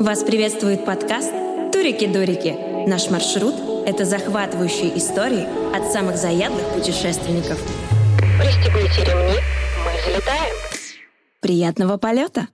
Вас приветствует подкаст «Турики-дурики». Наш маршрут – это захватывающие истории от самых заядлых путешественников. Пристегните ремни, мы взлетаем. Приятного полета!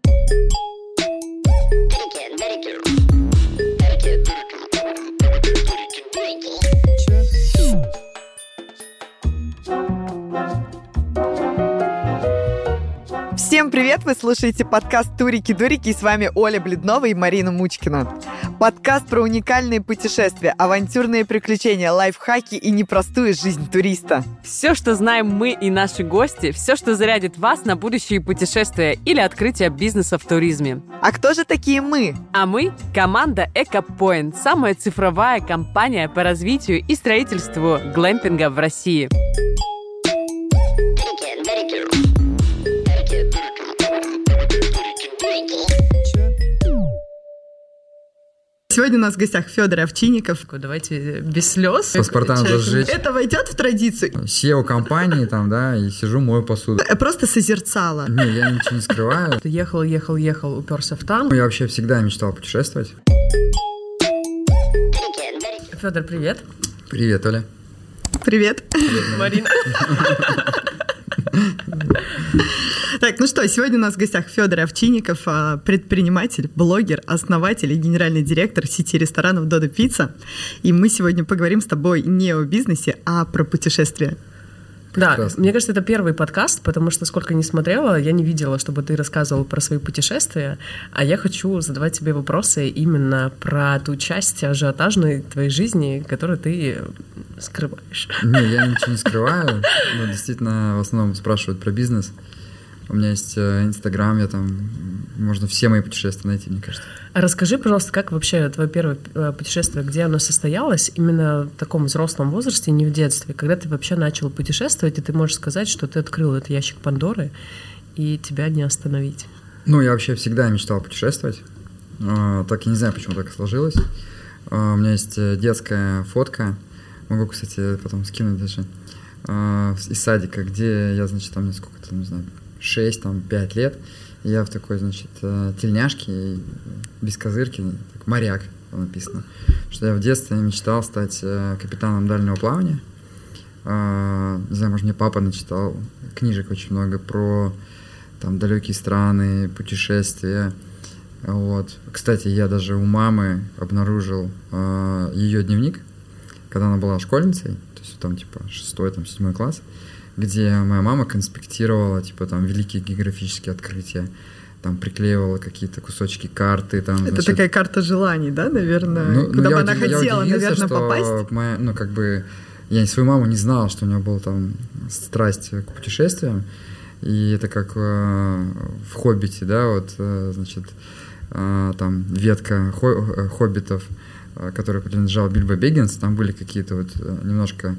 Всем привет! Вы слушаете подкаст «Турики-дурики» и с вами Оля Бледнова и Марина Мучкина. Подкаст про уникальные путешествия, авантюрные приключения, лайфхаки и непростую жизнь туриста. Все, что знаем мы и наши гости, все, что зарядит вас на будущие путешествия или открытие бизнеса в туризме. А кто же такие мы? А мы – команда EcoPoint, самая цифровая компания по развитию и строительству глэмпинга в России. Сегодня у нас в гостях Федор Овчинников. Давайте без слез. Паспорта надо сжечь. Это войдет в традицию? SEO компании там, да, и сижу, мою посуду. Я просто созерцала. Не, я ничего не скрываю. Ты ехал, ехал, ехал, уперся в танк. Я вообще всегда мечтал путешествовать. Федор, привет. Привет, Оля. Привет. Марина. Так, ну что, сегодня у нас в гостях Федор Овчинников, а, предприниматель, блогер, основатель и генеральный директор сети ресторанов Додо Пицца. И мы сегодня поговорим с тобой не о бизнесе, а про путешествия. Да, Прекрасно. мне кажется, это первый подкаст, потому что сколько не смотрела, я не видела, чтобы ты рассказывал про свои путешествия, а я хочу задавать тебе вопросы именно про ту часть ажиотажной твоей жизни, которую ты скрываешь. Не, я ничего не скрываю. Но действительно, в основном спрашивают про бизнес. У меня есть э, Инстаграм, я там... Можно все мои путешествия найти, мне кажется. А расскажи, пожалуйста, как вообще твое первое э, путешествие, где оно состоялось, именно в таком взрослом возрасте, не в детстве, когда ты вообще начал путешествовать, и ты можешь сказать, что ты открыл этот ящик Пандоры, и тебя не остановить. Ну, я вообще всегда мечтал путешествовать. А, Так, я не знаю, почему так сложилось. А, У меня есть э, детская фотка. Могу, кстати, потом скинуть даже. а, Из садика, где я, значит, там мне сколько там, не знаю, 6, там, 5 лет. Я в такой, значит, э, тельняшке, без козырки, так, моряк написано. Что я в детстве мечтал стать э, капитаном дальнего плавания. А, Не знаю, может, мне папа начитал книжек очень много про там далекие страны, путешествия. Вот. Кстати, я даже у мамы обнаружил ее дневник, когда она была школьницей, то есть там типа шестой, там седьмой класс, где моя мама конспектировала типа там великие географические открытия, там приклеивала какие-то кусочки карты, там. Это значит, такая карта желаний, да, наверное? ну, ну, Куда я бы она удив- хотела, наверное, что попасть? Моя, ну, как бы, я свою маму не знал, что у нее была там страсть к путешествиям. И это как э, в «Хоббите», да, вот, э, значит, э, там ветка хо- э, хоббитов, э, которой принадлежал Бильбо Беггинс, там были какие-то вот э, немножко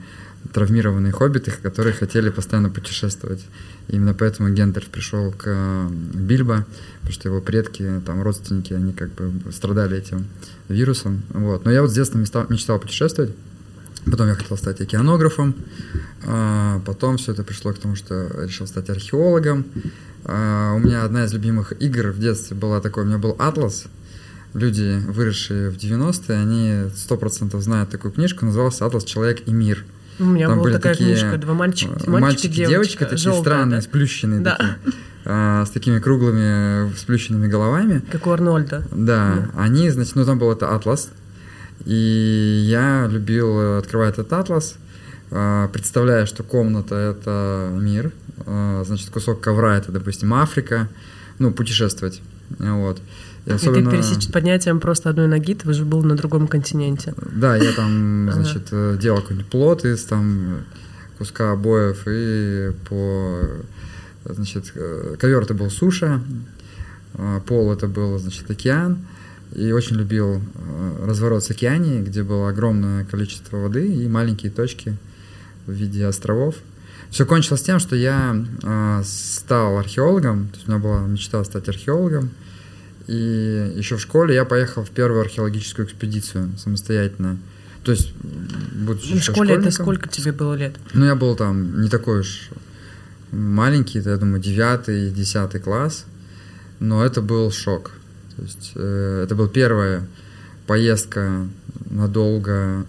травмированные хоббиты, которые хотели постоянно путешествовать. И именно поэтому Гендальф пришел к э, Бильбо, потому что его предки, там, родственники, они как бы страдали этим вирусом. Вот. Но я вот с детства мечтал, мечтал путешествовать. Потом я хотел стать океанографом. А, Потом все это пришло к тому, что решил стать археологом. А, У меня одна из любимых игр в детстве была такой, у меня был атлас. Люди, выросшие в 90-е, они 100% знают такую книжку, называлась «Атлас. Человек и мир». У меня Там была такая такие, книжка, два мальчика, э, мальчик, мальчики, и девочка, девочка, такие желтая, странные, да? сплющенные Да. такие, а, с такими круглыми, сплющенными головами. Как у Арнольда. Да, они, значит, ну там был это атлас, и я любил э, открывать этот атлас, э, представляя, что комната это мир, значит, кусок ковра это, допустим, Африка, ну, путешествовать, вот. И И ты пересечь поднятием просто одной ноги, ты уже был на другом континенте. Да, я там, значит, э, делал какой-нибудь плот из там куска обоев, и по, значит, э, ковер это был суша, э, пол это был, значит, океан, и очень любил э, разворот с океанией, где было огромное количество воды и маленькие точки в виде островов. Все кончилось тем, что я э, стал археологом, то есть у меня была мечта стать археологом, и еще в школе я поехал в первую археологическую экспедицию самостоятельно. То есть, будучи В еще школе это сколько тебе было лет? Ну, я был там не такой уж маленький, это, я думаю, девятый, десятый класс. Но это был шок. То есть э, это была первая поездка надолго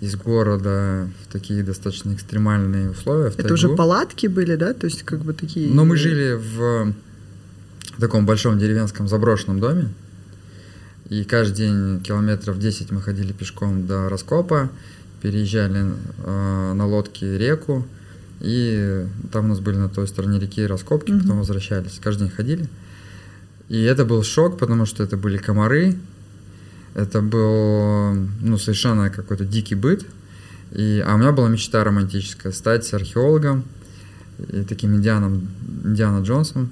из города в такие достаточно экстремальные условия. В Это тайгу. уже палатки были, да? То есть как бы такие... Но мы жили в таком большом деревенском заброшенном доме. И каждый день километров 10 мы ходили пешком до раскопа, переезжали э, на лодке реку, и там у нас были на той стороне реки раскопки, Мгм. потом возвращались. Каждый день ходили. И это был шок, потому что это были комары, это был ну, совершенно какой-то дикий быт. И, а у меня была мечта романтическая стать археологом и таким Индианом, Индиана Джонсом.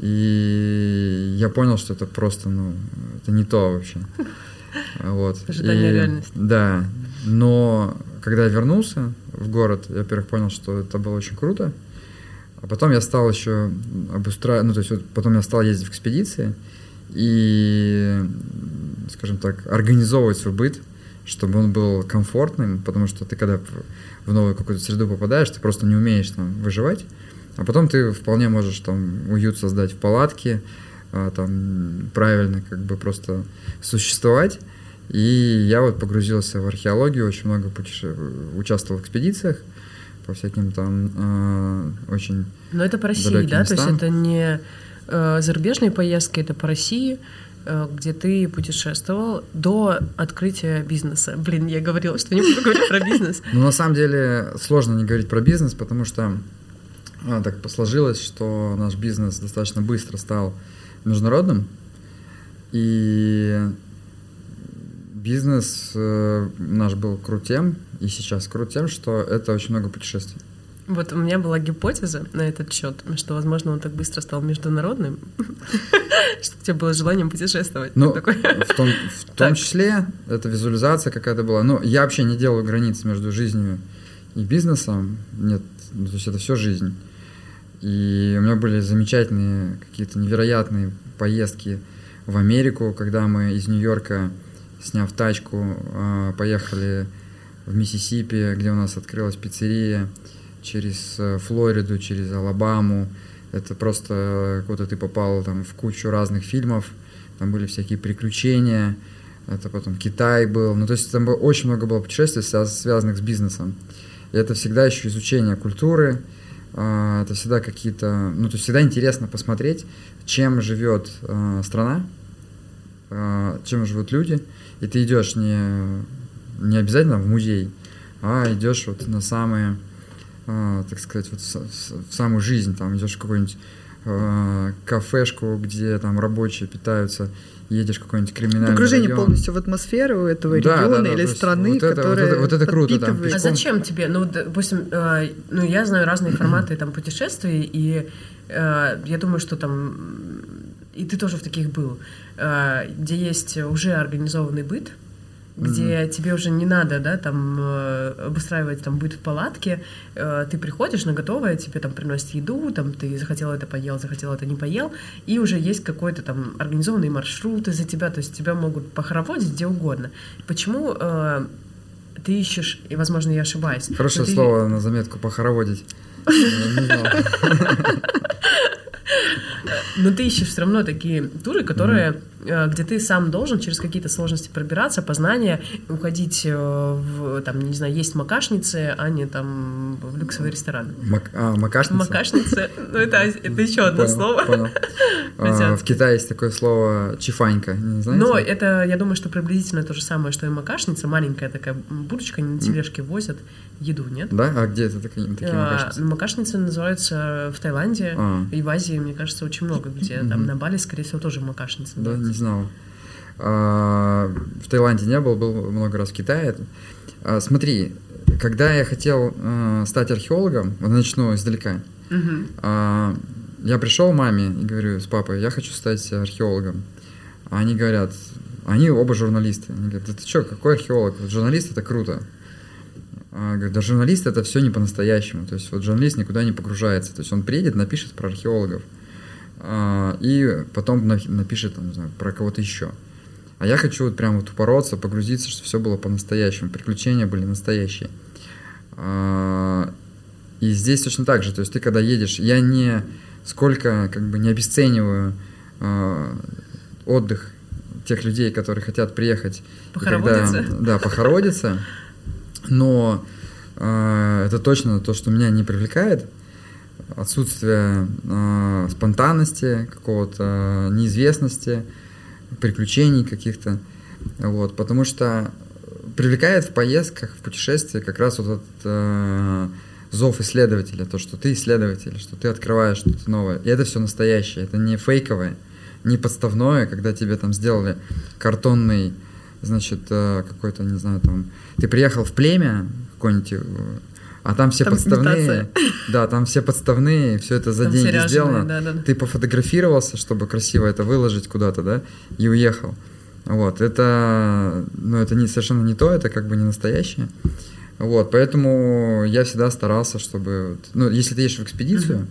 И я понял, что это просто, ну, это не то вообще. Вот. Ожидание И- реальности. Да. Но когда я вернулся в город, я, во-первых, понял, что это было очень круто. А потом я стал еще обустраивать, ну, то есть вот потом я стал ездить в экспедиции и, скажем так, организовывать свой быт, чтобы он был комфортным, потому что ты когда в- в новую какую-то среду попадаешь, ты просто не умеешь там выживать, а потом ты вполне можешь там уют создать в палатке, а, там правильно как бы просто существовать. И я вот погрузился в археологию, очень много путеше... участвовал в экспедициях по всяким там а, очень Но это по России, да? То есть местам. это не э, зарубежные поездки, это по России, э, где ты путешествовал до открытия бизнеса. Блин, я говорила, что не буду говорить про бизнес. Ну, на самом деле, сложно не говорить про бизнес, потому что а, так сложилось, что наш бизнес достаточно быстро стал международным. И бизнес э, наш был крутем, и сейчас крутем, что это очень много путешествий. Вот у меня была гипотеза на этот счет, что, возможно, он так быстро стал международным, что у тебя было желание путешествовать. Ну, в том, в том числе это визуализация какая-то была. Но я вообще не делаю границ между жизнью и бизнесом. Нет, ну, то есть это все жизнь. И у меня были замечательные, какие-то невероятные поездки в Америку, когда мы из Нью-Йорка, сняв тачку, а, поехали в Миссисипи, где у нас открылась пиццерия, через э, Флориду, через Алабаму. Это просто какой-то ты попал там в кучу разных фильмов, там были всякие приключения, это потом Китай был, ну то есть там было, очень много было путешествий, связ- связанных с бизнесом. И это всегда еще изучение культуры, это всегда какие-то, ну то есть всегда интересно посмотреть, чем живет а, страна, а, чем живут люди, и ты идешь не, не обязательно в музей, а идешь вот на самые, а, так сказать, вот в, в самую жизнь, там идешь в какую-нибудь а, кафешку, где там рабочие питаются, едешь в какой-нибудь криминальный Погружение район. полностью в атмосферу этого Да, да, региона да, или то есть страны, вот это- вот которая это- вот это круто, там. А зачем тебе? Ну, допустим, э, ну, я знаю разные форматы там путешествий, и э, я думаю, что там и ты тоже в таких был, э, где есть уже организованный быт, где тебе уже не надо, да, там э, обустраивать там быт в палатке, э, ты приходишь на готовое, тебе там приносят еду, там ты захотел это поел, захотел это не поел, и уже есть какой-то там организованный маршрут из-за тебя, то есть тебя могут похороводить где угодно. Почему э, ты ищешь, и, возможно, я ошибаюсь. Хорошее ты- слово на заметку похороводить. Но ты ищешь все равно такие туры, которые, где ты сам должен через какие-то сложности пробираться, познания, уходить э, в, там, не знаю, есть макашницы, а не там в люксовые рестораны. Мак- а, макашница? Макашницы, ну это, это еще одно Понял, слово. Понял. А. В Китае есть такое слово чифанька, не знаете? Но это, я думаю, что приблизительно то же самое, что и макашница. Маленькая такая булочка, они на тележке возят еду, нет? Да? А где это такие, такие А, макашницы? Макашницы называются в Таиланде А. и в Азии, мне кажется, очень много где. Там на Бали, скорее всего, тоже макашницы. Да, знал. А, В Таиланде не был, был много раз в Китае. А, Смотри, когда я хотел э, стать археологом, вот начну издалека. А, я пришел маме и говорю с папой, я хочу стать археологом. А они говорят, они оба журналисты. Они говорят, да ты что, какой археолог? Вот журналист это круто. А, говорю, да журналист это все не по-настоящему. То есть вот журналист никуда не погружается. То есть он приедет, напишет про археологов. А, и потом на- напишет там, не знаю, про кого-то еще. А я хочу вот прям вот упороться, погрузиться, что все было по-настоящему. Приключения были настоящие. А, И здесь точно так же. То есть ты когда едешь, я не сколько как бы не обесцениваю а, отдых тех людей, которые хотят приехать. Похороводиться. Когда, да, похороводиться. Но э, это точно то, что меня не привлекает. Отсутствие э, спонтанности, какого-то неизвестности, приключений каких-то. Вот, потому что привлекает в поездках, в путешествии как раз вот этот э, зов исследователя, то, что ты исследователь, что ты открываешь что-то новое. И это все настоящее, это не фейковое, не подставное, когда тебе там сделали картонный, значит, э, какой-то, не знаю, там, ты приехал в племя какое-нибудь, э, а там все Там подставные, да, там все подставные, все это за Там деньги сделано. да-да-да. Ты пофотографировался, чтобы красиво это выложить куда-то, да, и уехал. Вот, это, ну, это не, совершенно не то, это как бы не настоящее. Вот, поэтому я всегда старался, чтобы, ну, если ты едешь в экспедицию,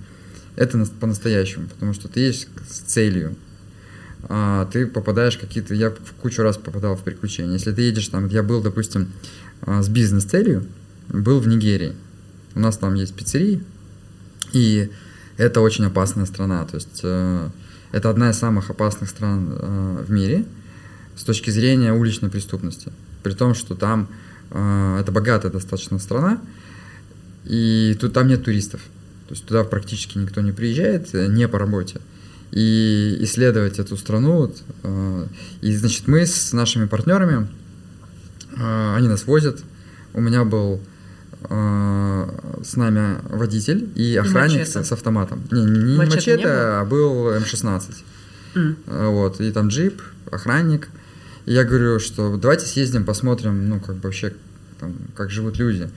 это нас- по-настоящему, потому что ты едешь с целью, а ты попадаешь какие-то, я в кучу раз попадал в приключения. Если ты едешь там, я был, допустим, а, с бизнес-целью, был в Нигерии. У нас там есть пиццерии, и это очень опасная страна. То есть э, это одна из самых опасных стран э, в мире с точки зрения уличной преступности. При том, что там э, это богатая достаточно страна, и тут там нет туристов. То есть туда практически никто не приезжает, э, не по работе. И исследовать эту страну. вот, э, и, значит, мы с нашими партнерами, э, они нас возят. У меня был с нами водитель и охранник с, мачете. с автоматом. Не, не Мачете мачете, не было? а был М16. М. Э, Вот, и там джип, охранник. И я говорю, что давайте съездим, посмотрим, ну, как бы вообще, там, как живут люди.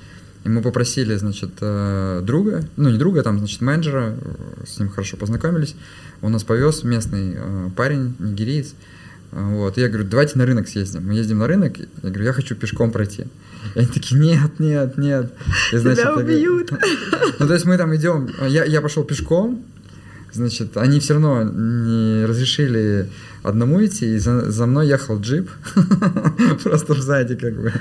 И мы попросили, значит, э, друга, ну, не друга, там, значит, менеджера, э, с ним хорошо познакомились. Он нас повез, местный э, парень, нигериец. Э, Вот, и я говорю, давайте на рынок съездим. Мы ездим на рынок, я говорю, я хочу пешком пройти. И они такие, нет, нет, нет. И, Тебя я говорю- убьют. Ну, то есть мы там идем, я, я пошел пешком, значит, они все равно не разрешили одному идти, и за, за мной ехал джип, просто сзади как бы.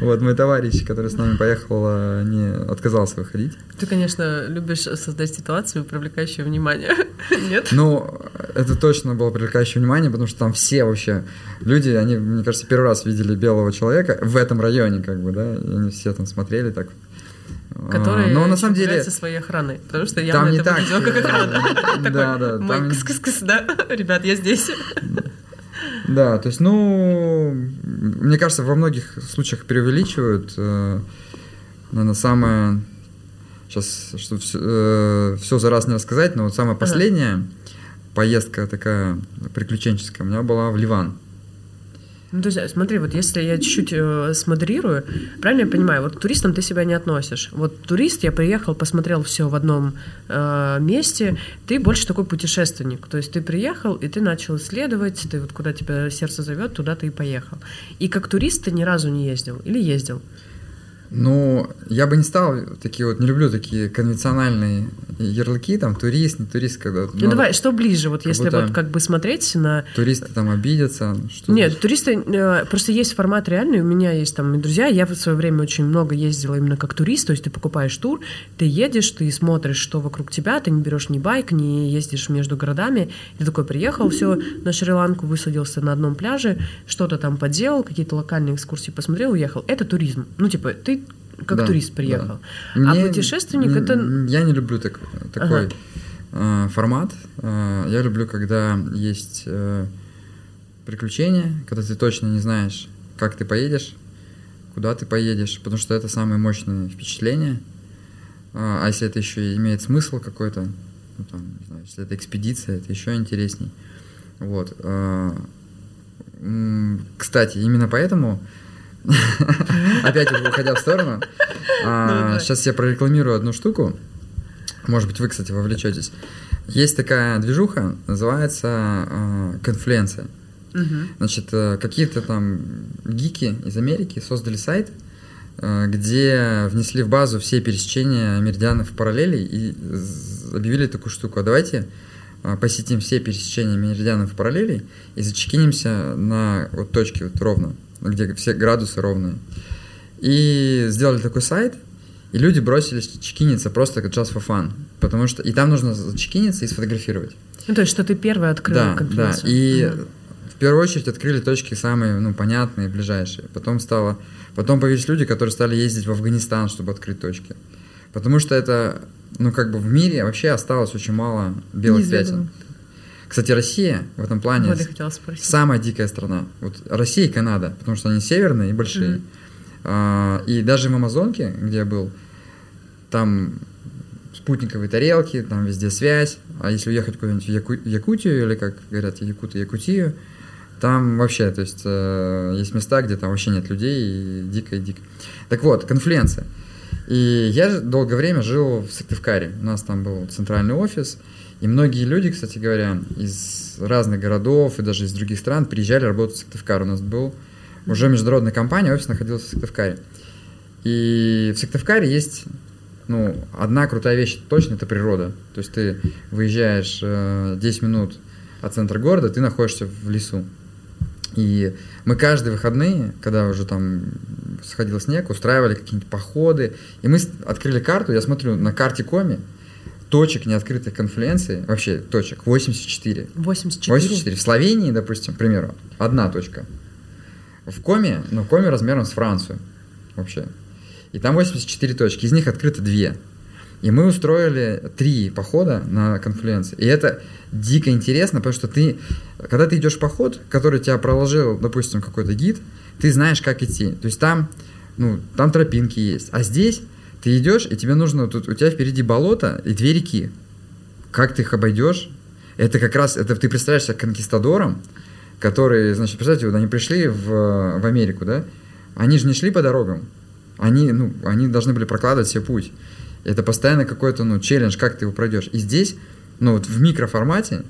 Вот мой товарищ, который с нами поехал, э, не отказался выходить. Ты, конечно, любишь создать ситуацию, привлекающую внимание. Нет? Ну, это точно было привлекающее внимание, потому что там все вообще люди, они, мне кажется, первый раз видели белого человека в этом районе, как бы, да, и они все там смотрели так. А, Которые Но на самом деле... являются своей охраной. Потому что я Там не это так, выглядела как э, охрана. да, да, мой кс-кс-кс, да, ребят, я здесь. Да, то есть, ну, мне кажется, во многих случаях преувеличивают. Э, наверное, самое... Сейчас, чтобы все, за раз не рассказать, но вот самая последняя поездка такая приключенческая у меня была в Ливан. Ну, то есть, смотри, вот если я чуть-чуть э, смодерирую, правильно я понимаю, вот к туристам ты себя не относишь. Вот турист, я приехал, посмотрел все в одном э, месте, ты больше такой путешественник. То есть ты приехал, и ты начал исследовать, ты вот куда тебя сердце зовет, туда ты и поехал. И как турист ты ни разу не ездил или ездил? Ну, я бы не стал такие вот, не люблю такие конвенциональные ярлыки, там, турист, не турист, когда... Ну, давай, что ближе, вот если вот как бы смотреть на Туристы там обидятся, что Нет, туристы, э, просто есть формат реальный, у меня есть там друзья, я в свое время очень много ездила именно как турист, то есть ты покупаешь тур, ты едешь, ты смотришь, что вокруг тебя, ты не берешь ни байк, не ездишь между городами, ты такой приехал, все, на Шри-Ланку высадился на одном пляже, что-то там поделал, какие-то локальные экскурсии посмотрел, уехал. Это туризм. Ну, типа, ты как Да, турист да. приехал. А Мне- путешественник это... Я не люблю так- такой э, формат. Э, я люблю, когда есть э, приключения, когда ты точно не знаешь, как ты поедешь, куда ты поедешь, потому что это самые мощные впечатления. А а если это еще имеет смысл какой-то, ну, там, не знаю, если это экспедиция, это еще интересней. Вот. э, Кстати, именно поэтому Опять уходя в сторону. Сейчас я прорекламирую одну штуку. Может быть, вы, кстати, вовлечетесь. Есть такая движуха, называется э, конфлюенция. Значит, э, какие-то там гики из Америки создали сайт, э, где внесли в базу все пересечения меридианов параллелей и объявили такую штуку. А давайте э, посетим все пересечения меридианов параллелей и зачекинимся на вот точке вот ровно, где все градусы ровные. И сделали такой сайт, и люди бросились чекиниться просто как just for fun. Потому что и там нужно зачекиниться и сфотографировать. Ну, то есть, что ты первый открыл Да, да. конференцию. И Мгм. первую очередь открыли точки самые, ну, понятные, ближайшие. Потом стало, потом появились люди, которые стали ездить в Афганистан, чтобы открыть точки. Потому что это, ну, как бы в мире вообще осталось очень мало белых Неизведанно. пятен. Кстати, Россия в этом плане Вот самая дикая страна. Вот Россия и Канада, потому что они северные и большие. Мгм. А, и даже в Амазонке, где я был, там спутниковые тарелки, там везде связь. А если уехать куда-нибудь в Яку- Якутию, или как говорят якуты, Якутию, там вообще, то есть э, есть места, где там вообще нет людей, и дико и дико. Так вот, конфлюенция. И я долгое время жил в Сыктывкаре. У нас там был центральный офис. И многие люди, кстати говоря, из разных городов и даже из других стран приезжали работать в Сыктывкар. У нас был уже международная компания, офис находился в Сыктывкаре. И в Сыктывкаре есть ну, одна крутая вещь точно, это природа. То есть ты выезжаешь э, 10 минут от центра города, ты находишься в лесу. И мы каждые выходные, когда уже там сходил снег, устраивали какие-нибудь походы. И мы открыли карту, я смотрю, на карте Коми точек неоткрытых конференций, вообще точек, 84. 84. 84. В Словении, допустим, к примеру, одна точка. В Коме, ну, Коме размером с Францию вообще. И там 84 точки, из них открыто две. И мы устроили три похода на конференции. И это дико интересно, потому что ты, когда ты идешь в поход, который тебя проложил, допустим, какой-то гид, ты знаешь, как идти. То есть там, ну, там тропинки есть. А здесь ты идешь, и тебе нужно, тут у тебя впереди болото и две реки. Как ты их обойдешь? Это как раз, это ты представляешь себя конкистадором, которые, значит, представьте, вот они пришли в, в Америку, да? Они же не шли по дорогам. Они, ну, они должны были прокладывать себе путь. Это постоянно какой-то, ну, челлендж, как ты его пройдешь. И здесь, ну, вот в микроформате,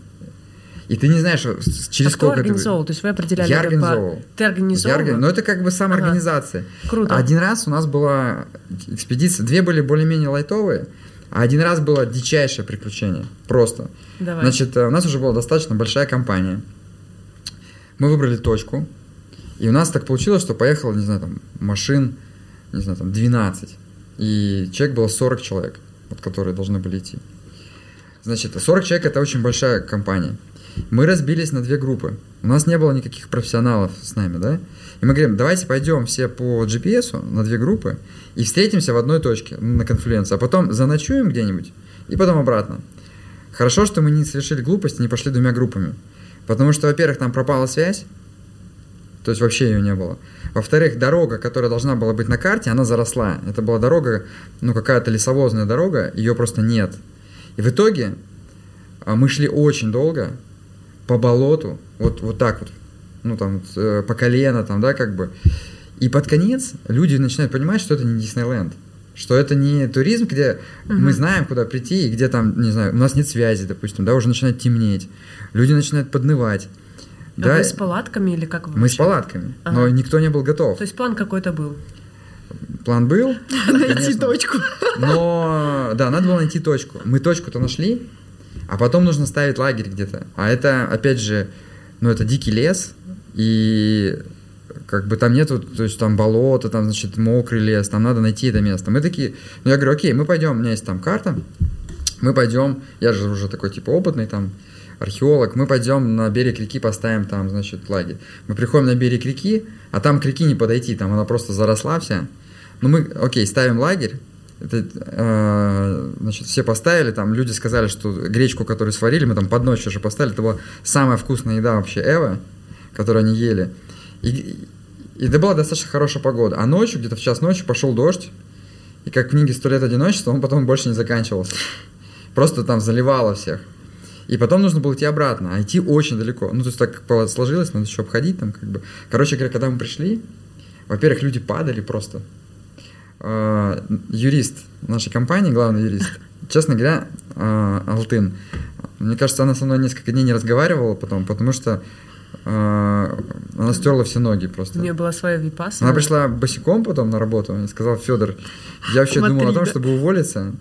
и ты не знаешь, с- через а кто сколько ты- организовал? То есть вы определяли Я это по- организовал. Ты организовал? Я органи- Но это как бы самоорганизация. Круто. Один раз у нас была экспедиция, две были более-менее лайтовые, а один раз было дичайшее приключение. Просто. Давай. Значит, э, у нас уже была достаточно большая компания. Мы выбрали точку, и у нас так получилось, что поехало, не знаю, там, машин, не знаю, там, 12. И человек было 40 человек, вот, которые должны были идти. Значит, 40 человек это очень большая компания. Мы разбились на две группы. У нас не было никаких профессионалов с нами, да? И мы говорим, давайте пойдем все по GPS на две группы и встретимся в одной точке на конференции, а потом заночуем где-нибудь и потом обратно. Хорошо, что мы не совершили глупость и не пошли двумя группами. Потому что, во-первых, там пропала связь, то есть вообще ее не было. Во-вторых, дорога, которая должна была быть на карте, она заросла. Это была дорога, ну какая-то лесовозная дорога, ее просто нет. И в итоге а, мы шли очень долго по болоту, вот, вот так вот, ну там э, по колено там, да, как бы. И под конец люди начинают понимать, что это не Диснейленд. Что это не туризм, где мы знаем, куда прийти, и где там, не знаю, у нас нет связи, допустим, да, уже начинает темнеть. Люди начинают поднывать. А да, вы с палатками или как вы мы с палатками, но Ага. никто не был готов. То есть план какой-то был. План был, Найти точку. но да, надо было найти точку. Мы точку-то нашли, а потом нужно ставить лагерь где-то. А это, опять же, ну это дикий лес, и как бы там нету, то есть там болото, там, значит, мокрый лес, там надо найти это место. Мы такие, ну я говорю, окей, мы пойдем, у меня есть там карта, мы пойдем, я же уже такой типа опытный там археолог, мы пойдем на берег реки, поставим там, значит, лагерь. Мы приходим на берег реки, а там к реке не подойти, там она просто заросла вся. Ну мы, окей, ставим лагерь, это, э, значит, все поставили, там люди сказали, что гречку, которую сварили, мы там под ночь уже поставили, это была самая вкусная еда вообще Эва, которую они ели. И, и это была достаточно хорошая погода. А ночью, где-то в час ночи, пошел дождь, и как в книге «Сто лет одиночества» он потом больше не заканчивался. Просто там заливало всех. И потом нужно было идти обратно, а идти очень далеко. Ну, то есть так сложилось, надо еще обходить там как бы. Короче говоря, когда мы пришли, во-первых, люди падали просто. А, юрист нашей компании, главный юрист, честно говоря, а, Алтын, мне кажется, она со мной несколько дней не разговаривала потом, потому что а, она стерла все ноги У просто. нее была своя випаса. Она пришла босиком потом на работу и сказала, Федор, я вообще Смотри, думал о том, да. чтобы уволиться.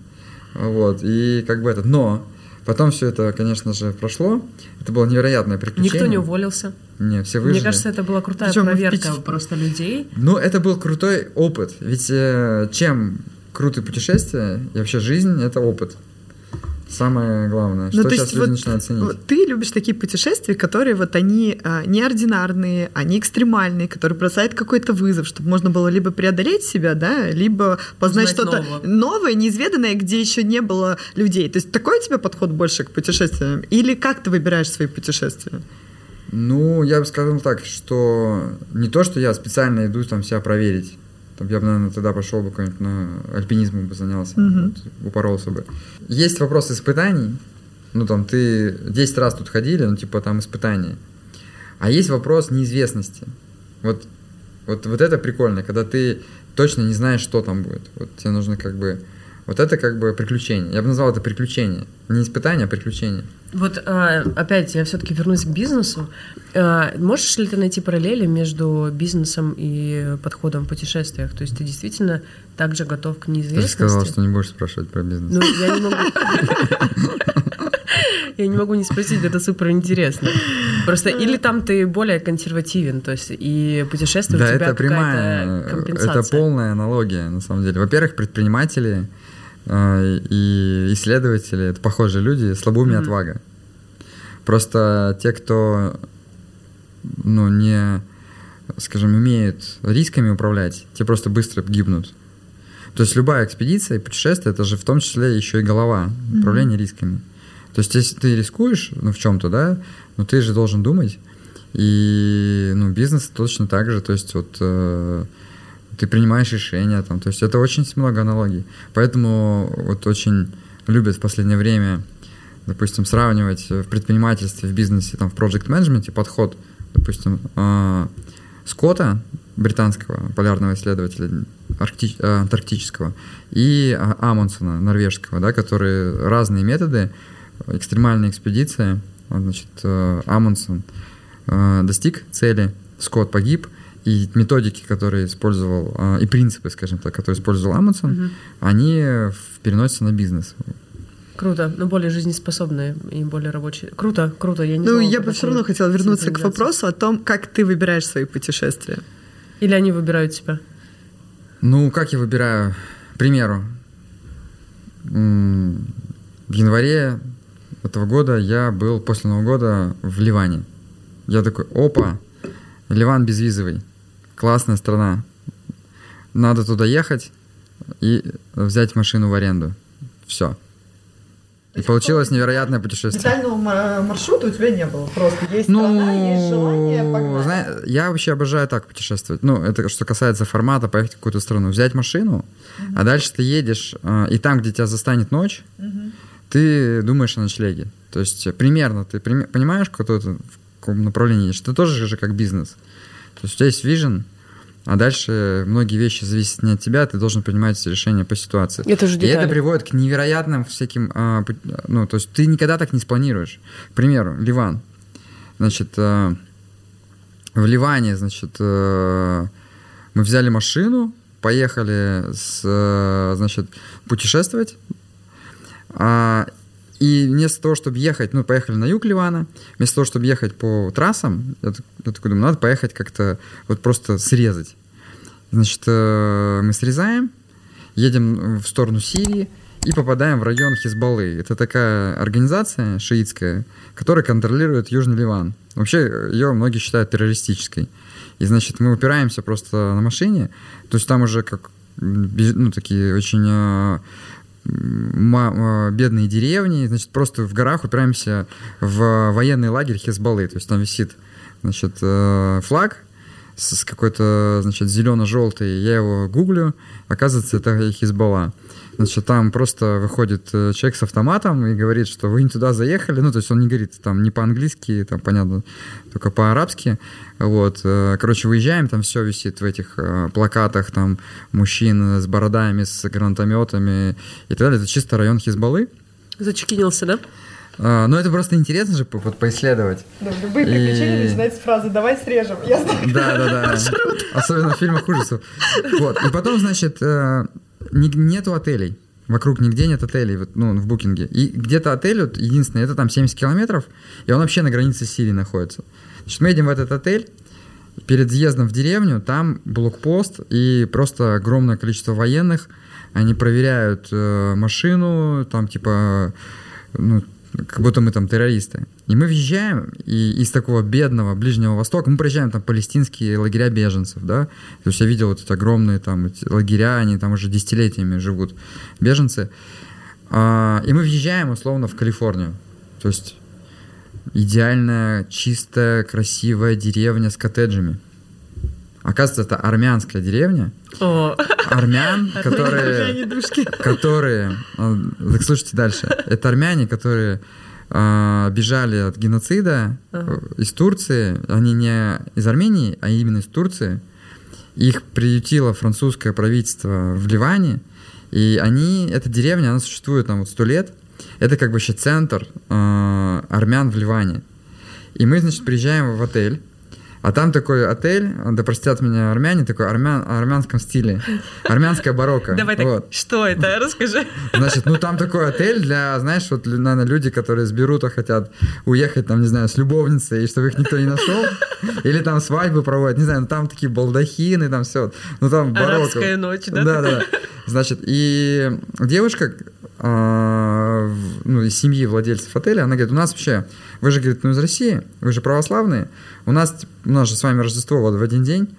Вот, и как бы это. Но потом все это, конечно же, прошло. Это было невероятное приключение. Никто не уволился. Не, все выжили. Мне кажется, это была крутая Причём вы проверка впечат- просто людей. Ну, это был крутой опыт. Ведь э, чем крутые путешествия и вообще жизнь, это опыт. Самое главное. Ну, что то сейчас есть люди вот, начинают ценить. вот ты любишь такие путешествия, которые вот они а, неординарные, они экстремальные, которые бросают какой-то вызов, чтобы можно было либо преодолеть себя, да, либо познать Узнать что-то нового. новое, неизведанное, где еще не было людей. То есть такой у тебя подход больше к путешествиям? Или как ты выбираешь свои путешествия? Ну, я бы сказал так, что не то, что я специально иду там себя проверить. Там я бы, наверное, тогда пошел бы какой-нибудь на альпинизмом бы занялся, Мгм. вот, упоролся бы. Есть вопрос испытаний. Ну, там, ты 10 раз тут ходили, ну, типа, там, испытания. А есть вопрос неизвестности. Вот, вот, вот это прикольно, когда ты точно не знаешь, что там будет. Вот тебе нужно как бы... Вот это как бы приключение. Я бы назвал это приключение. Не испытание, а приключение. Вот а, опять я все-таки вернусь к бизнесу. А, Можешь ли ты найти параллели между бизнесом и подходом в путешествиях? То есть ты действительно также готов к Ты же неизвестности? сказал, что не будешь спрашивать про бизнес. Ну, я не могу. Я не могу не спросить, это супер интересно. Просто или там ты более консервативен, то есть и путешествие Да, у тебя это прямая, какая-то компенсация. это полная аналогия, на самом деле. Во-первых, предприниматели э, и исследователи — это похожие люди, слабоумие Мгм. отвага. Просто те, кто ну, не, скажем, умеют рисками управлять, те просто быстро гибнут. То есть любая экспедиция и путешествие — это же в том числе еще и голова, управление рисками. То есть если ты рискуешь ну, в чем-то, да, ну ты же должен думать. И ну, бизнес точно так же. То есть вот э, ты принимаешь решения там. То есть это очень много аналогий. Поэтому вот очень любят в последнее время, допустим, сравнивать в предпринимательстве, в бизнесе, там, в проект менеджменте подход, допустим, э, Скотта, британского полярного исследователя аркти- антарктического, и э, Амундсена, норвежского, да, которые разные методы, экстремальные экспедиции, значит, э, Амундсен э, достиг цели, Скотт погиб, и методики, которые использовал, э, и принципы, скажем так, которые использовал Амундсен, Мгм. они переносятся на бизнес. Круто, но более жизнеспособные и более рабочие. Круто, круто, я не Ну, знала я бы все равно хотела вернуться к вопросу о том, как ты выбираешь свои путешествия. Или они выбирают тебя? Ну, как я выбираю? К примеру, в январе этого года я был после Нового года в Ливане. Я такой, опа, Ливан безвизовый, классная страна. Надо туда ехать и взять машину в аренду. Все. И получилось невероятное путешествие. Детального маршрута у тебя не было, просто есть страна, есть желание, Ну, зна- я вообще обожаю так путешествовать. Ну, это что касается формата, поехать в какую-то страну, взять машину, а дальше ты едешь, э, и там, где тебя застанет ночь, ты думаешь о ночлеге. То есть примерно ты понимаешь, какое-то в каком направлении едешь. Это тоже же как бизнес. То есть у тебя есть вижен, а дальше многие вещи зависят не от тебя, ты должен принимать решения по ситуации. Это же И это детали. приводит к невероятным всяким, а, ну, то есть ты никогда так не спланируешь. К примеру, Ливан. Значит, э, в Ливане, значит, э, мы взяли машину, поехали, с, э, значит, путешествовать. А, и вместо того, чтобы ехать, ну, поехали на юг Ливана, вместо того, чтобы ехать по трассам, я, я такой думаю, надо поехать как-то, вот просто срезать. Значит, э, мы срезаем, едем в сторону Сирии и попадаем в район Хизбаллы. Это такая организация шиитская, которая контролирует Южный Ливан. Вообще ее многие считают террористической. И, значит, мы упираемся просто на машине, то есть там уже как ну, такие очень э, бедные деревни, значит, просто в горах упираемся в военный лагерь Хизбаллы, то есть там висит, значит, э, флаг с какой-то, значит, зелено-желтый, я его гуглю, оказывается, это Хизбалла. Значит, там просто выходит э, человек с автоматом и говорит, что вы не туда заехали. Ну, то есть он не говорит там не по-английски, там, понятно, только по-арабски. Вот. э, Короче, выезжаем, там все висит в этих э, плакатах, там мужчин с бородами, с гранатометами и так далее. Это чисто район Хизбаллы. Зачекинился, да? А, Но это просто интересно же по- поисследовать. Да, любые И- приключения начинаются с фразы «давай срежем». Я знаю. Да, да, да. Особенно в фильмах ужасов. Вот. И потом, значит, э, ни- нету отелей. Вокруг нигде нет отелей, вот, ну, в букинге. И где-то отель, вот, единственный, это там 70 километров, и он вообще на границе с Сирией находится. Значит, мы едем в этот отель, перед въездом в деревню, там блокпост и просто огромное количество военных. Они проверяют э, машину, там типа ну, как будто мы там террористы. И мы въезжаем, и из такого бедного Ближнего Востока, мы проезжаем там палестинские лагеря беженцев, да, то есть я видел вот эти огромные там эти лагеря, они там уже десятилетиями живут, беженцы, а, и мы въезжаем условно в Калифорнию, то есть идеальная, чистая, красивая деревня с коттеджами. Оказывается, это армянская деревня. О, Армян, которые, которые, а, так слушайте дальше, это армяне, которые а, бежали от геноцида Ага. э, из Турции, они не из Армении, а именно из Турции. Их приютило французское правительство в Ливане, и они, эта деревня, она существует там вот сто лет. Это как бы вообще центр э, армян в Ливане. И мы, значит, приезжаем в отель, а там такой отель, да простят меня армяне, такой армян, армянском стиле, армянская барокко. давай так, Вот. что это, расскажи. Значит, ну там такой отель для, знаешь, вот, наверное, люди, которые с Берута хотят уехать, там, не знаю, с любовницей, и чтобы их никто не нашел, или там свадьбы проводят, не знаю, ну там такие балдахины, там все, ну там барокко. Арабская ночь, да? Да, да. Значит, и девушка, ну, из семьи владельцев отеля, она говорит, у нас вообще, вы же, говорит, ну, из России, вы же православные, у нас, у нас же с вами Рождество вот в один день,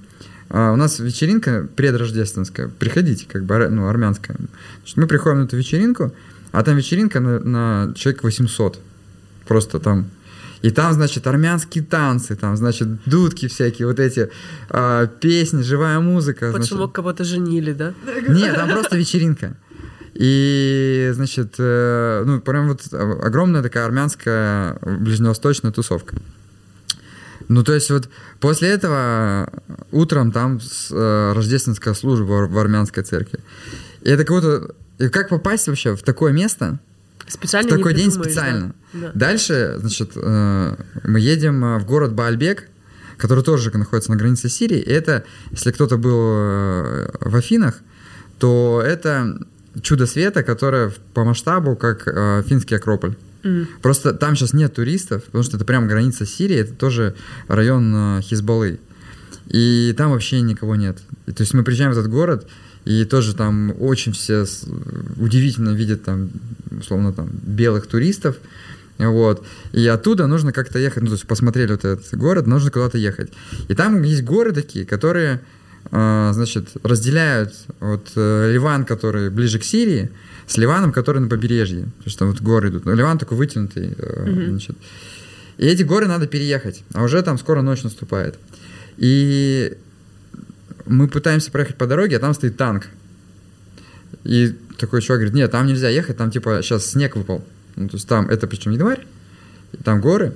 а, у нас вечеринка предрождественская, приходите, как бы, ну, армянская. Значит, мы приходим на эту вечеринку, а там вечеринка на, на человек 800, просто там и там, значит, армянские танцы, там, значит, дудки всякие, вот эти а, песни, живая музыка. Под значит. кого-то женили, да? Нет, там просто вечеринка. И, значит, э, ну, прям вот огромная такая армянская ближневосточная тусовка. Ну, то есть вот после этого утром там э, рождественская служба в, армянской церкви. И это как будто... И как попасть вообще в такое место, Специально в такой день придумаешь, да. специально. Да. Дальше, значит, э, мы едем э, в город Баальбек, который тоже находится на границе Сирии. И это, если кто-то был э, в Афинах, то это чудо света, которое по масштабу как э, финский Акрополь. М. Просто там сейчас нет туристов, потому что это прям граница Сирии, это тоже район э, Хизбаллы. И там вообще никого нет. И, то есть мы приезжаем в этот город, и тоже там очень все удивительно видят там, условно, там, белых туристов. Вот. И оттуда нужно как-то ехать, ну, то есть посмотрели вот этот город, нужно куда-то ехать. И там есть горы такие, которые, значит, разделяют вот э, Ливан, который ближе к Сирии, с Ливаном, который на побережье. То есть там вот горы идут. Но Ливан такой вытянутый, э, Мгм. значит. И эти горы надо переехать, а уже там скоро ночь наступает. И мы пытаемся проехать по дороге, а там стоит танк. И такой чувак говорит, нет, там нельзя ехать, там типа сейчас снег выпал. Ну, то есть там, это причем январь, там горы.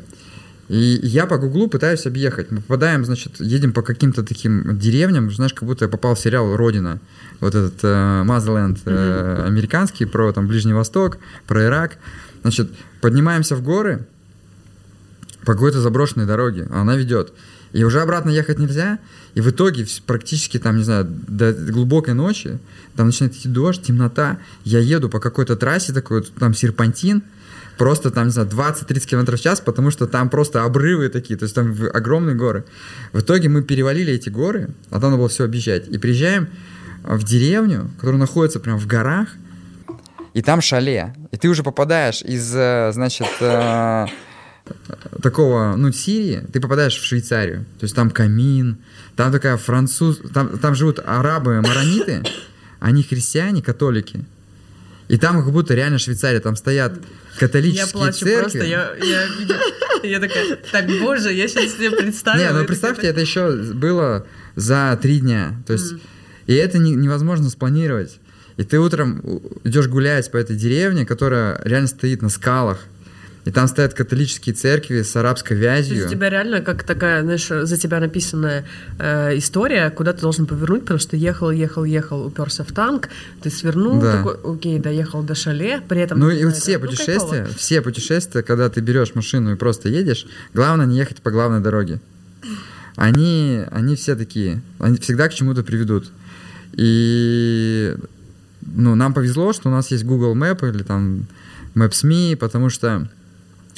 И я по гуглу пытаюсь объехать. Мы попадаем, значит, едем по каким-то таким деревням, знаешь, как будто я попал в сериал «Родина». Вот этот э, Мазерленд э, американский, про там Ближний Восток, про Ирак. Значит, поднимаемся в горы по какой-то заброшенной дороге, а она ведет. И уже обратно ехать нельзя. И в итоге практически там, не знаю, до глубокой ночи, там начинает идти дождь, темнота. Я еду по какой-то трассе такой, там серпантин, просто там, не знаю, 20-30 км в час, потому что там просто обрывы такие, то есть там огромные горы. В итоге мы перевалили эти горы, а там надо было все объезжать. И приезжаем а, в деревню, которая находится прям в горах, и там шале. И ты уже попадаешь из, э, значит, э, такого, ну, Сирии, ты попадаешь в Швейцарию. То есть там камин, там такая француз... Там, там живут арабы, марониты, они христиане, католики. И там как будто реально Швейцария, там стоят Я католические плачу церкви. просто, я, я, я такая, так, боже, я сейчас себе представила. Не, ну представьте, это еще было за три дня. То есть, и это не- невозможно спланировать. И ты утром идешь гулять по этой деревне, которая реально стоит на скалах. И там стоят католические церкви с арабской То вязью. есть у тебя реально как такая, знаешь, за тебя написанная э, история, куда ты должен повернуть, потому что ехал, ехал, ехал, уперся в танк, ты свернул, Да. такой, окей, доехал до шале, при этом... Ну и вот все ну, путешествия, кайфово. все путешествия, когда ты берешь машину и просто едешь, главное не ехать по главной дороге. Они, они все такие, они всегда к чему-то приведут. И ну, нам повезло, что у нас есть Google Map или там Maps.me, потому что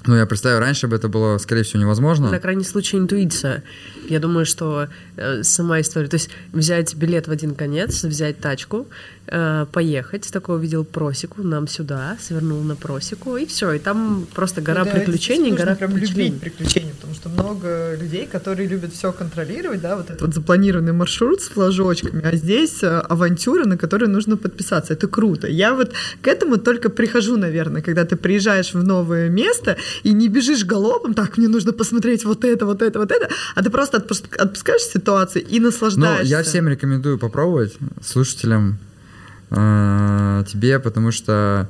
Ну, я представляю, раньше бы это было, скорее всего, невозможно. На крайний случай интуиция. Я думаю, что э, сама история... То есть взять билет в один конец, взять тачку, э, поехать, такой увидел просеку, нам сюда, свернул на просеку, и все. И там просто гора Да, приключений, гора прям приключений. любить приключения, потому что много людей, которые любят все контролировать, да, вот этот вот запланированный маршрут с флажочками, а здесь э, авантюра, на которую нужно подписаться. Это круто. Я вот к этому только прихожу, наверное, когда ты приезжаешь в новое место и не бежишь галопом, так, мне нужно посмотреть вот это, вот это, вот это, а ты просто отпуск- отпускаешь ситуацию и Ну, наслаждаешься. я всем рекомендую попробовать, слушателям, э, тебе, потому что,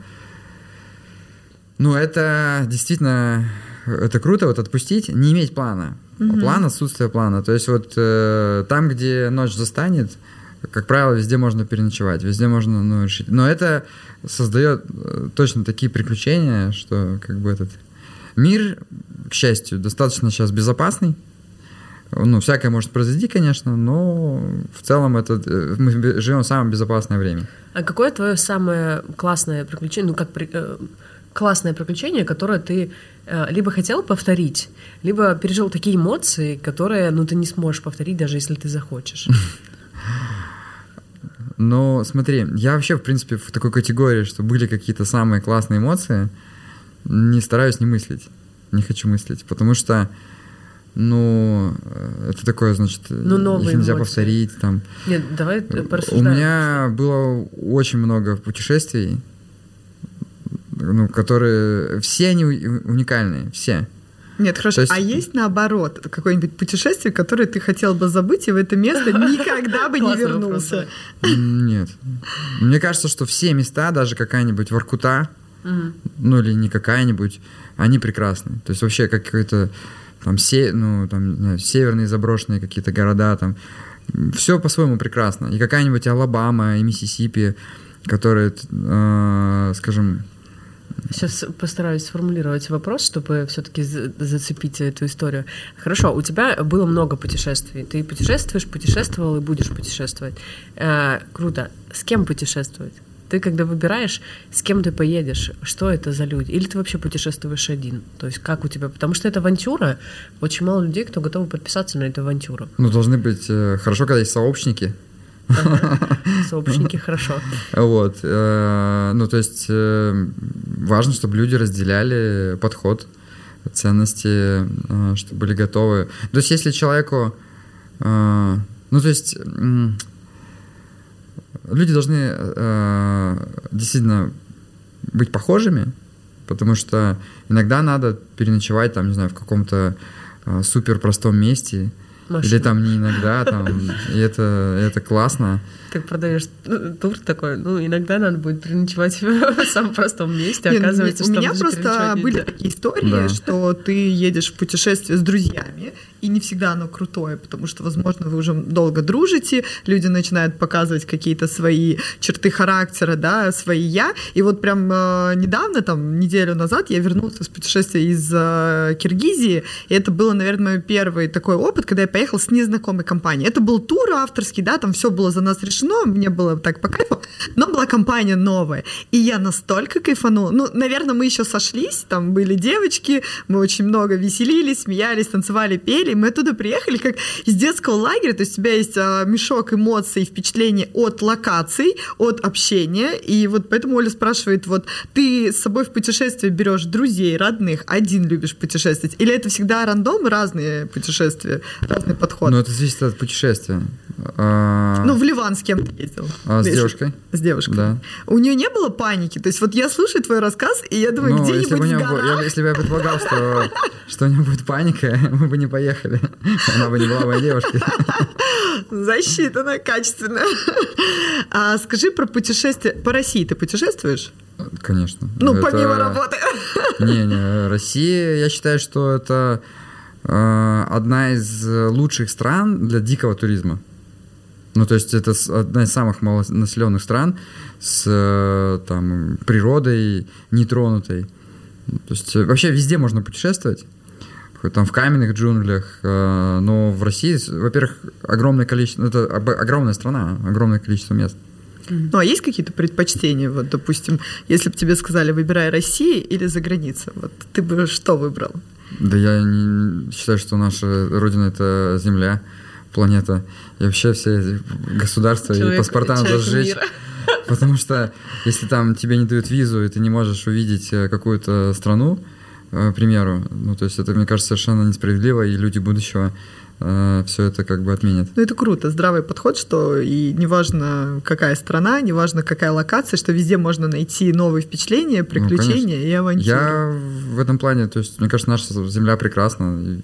ну, это действительно, это круто, вот отпустить, не иметь плана. План, отсутствие плана. То есть вот э, там, где ночь застанет, как правило, везде можно переночевать, везде можно, ну, решить. Но это создает э, точно такие приключения, что как бы этот мир, к счастью, достаточно сейчас безопасный. Ну, всякое может произойти, конечно, но в целом это э, мы живем в самое безопасное время. А какое твое самое классное приключение, ну как при- э, классное приключение, которое ты э, либо хотел повторить, либо пережил такие эмоции, которые, ну, ты не сможешь повторить, даже если ты захочешь. Но смотри, я вообще, в принципе, в такой категории, что были какие-то самые классные эмоции, не стараюсь не мыслить. Не хочу мыслить, потому что, ну, э, это такое, значит, Ну, новые их нельзя эмоции. повторить. Там. Нет, давай У порассуждаем. меня было очень много путешествий, ну, которые... Все они у- уникальные, все. Нет, хорошо. То есть- А есть наоборот какое-нибудь путешествие, которое ты хотел бы забыть и в это место никогда бы не вернулся? Нет. Мне кажется, что все места, даже какая-нибудь Воркута, Мгм. ну или не какая-нибудь, они прекрасны. То есть вообще как какой-то там, се, ну, там знаю, северные заброшенные какие-то города, там все по-своему прекрасно. И какая-нибудь Алабама и Миссисипи, которые, э, скажем, Сейчас постараюсь сформулировать вопрос, чтобы все-таки зацепить эту историю. Хорошо, у тебя было много путешествий. Ты путешествуешь, путешествовал и будешь путешествовать. Э, круто. С кем путешествовать? Ты когда выбираешь, с кем ты поедешь, что это за люди? Или ты вообще путешествуешь один? То есть как у тебя? Потому что это авантюра. Очень мало людей, кто готовы подписаться на эту авантюру. ну, должны быть э, хорошо, когда есть сообщники. Сообщники хорошо. Вот. э, ну, то есть э, важно, чтобы люди разделяли подход, ценности, чтобы были готовы. То есть если человеку... ну, то есть люди должны э, действительно быть похожими, потому что иногда надо переночевать, там, не знаю, в каком-то э, супер простом месте, или Машина. там не иногда, там, и это, это классно. Как продаешь ну, тур такой, ну, иногда надо будет переночевать в самом простом месте, Не, ну, оказывается, у что меня даже просто были такие истории, что ты едешь в путешествие с друзьями, и не всегда оно крутое, потому что, возможно, вы уже долго дружите, люди начинают показывать какие-то свои черты характера, да, свои я. И вот прям э, недавно, там, неделю назад, я вернулся с путешествия из э, Киргизии, и это было, наверное, мой первый такой опыт, когда я поехал с незнакомой компанией. Это был тур авторский, да, там все было за нас решено, мне было так по кайфу, но была компания новая. И я настолько кайфанула. Ну, наверное, мы еще сошлись, там были девочки, мы очень много веселились, смеялись, танцевали, пели. Мы оттуда приехали как из детского лагеря, то есть у тебя есть а, мешок эмоций, впечатлений от локаций, от общения. И вот поэтому Оля спрашивает, вот ты с собой в путешествие берешь друзей, родных, один любишь путешествовать? Или это всегда рандом, разные путешествия, разный подход? Ну, это зависит от путешествия. А, Ну, в Ливан с кем ты ездил? а с Если- девушкой? С девушкой. Да. У нее не было паники. То есть вот я слушаю твой рассказ, и я думаю, Ну, если где-нибудь бы, у в горах... я- если бы я предполагал, что, что у нее будет паника, мы бы не поехали. Она бы не была моей девушкой. Засчитано качественно. А скажи про путешествия. По России ты путешествуешь? Конечно. Ну, Это- помимо работы. Не-не, Россия, я считаю, что это э, одна из лучших стран для дикого туризма. Ну, то есть это одна из самых малонаселенных стран с э, там, природой нетронутой. То есть э, вообще везде можно путешествовать. Там в каменных джунглях, э, но в России, во-первых, огромное количество, это об- огромная страна, огромное количество мест. Ну, а есть какие-то предпочтения? Вот, допустим, если бы тебе сказали, выбирай Россию или за границей, вот ты бы что выбрал? Да я не считаю, что наша родина — это Земля, планета. И вообще все эти государства Человек- и паспорта надо сжечь. мира. Потому что если там тебе не дают визу, и ты не можешь увидеть э, какую-то страну, э, к примеру, ну, то есть это, мне кажется, совершенно несправедливо, и люди будущего все это как бы отменят. Ну, это круто, здравый подход, что и неважно, какая страна, неважно, какая локация, что везде можно найти новые впечатления, приключения и авантюры. Я в этом плане, то есть, мне кажется, наша Земля прекрасна.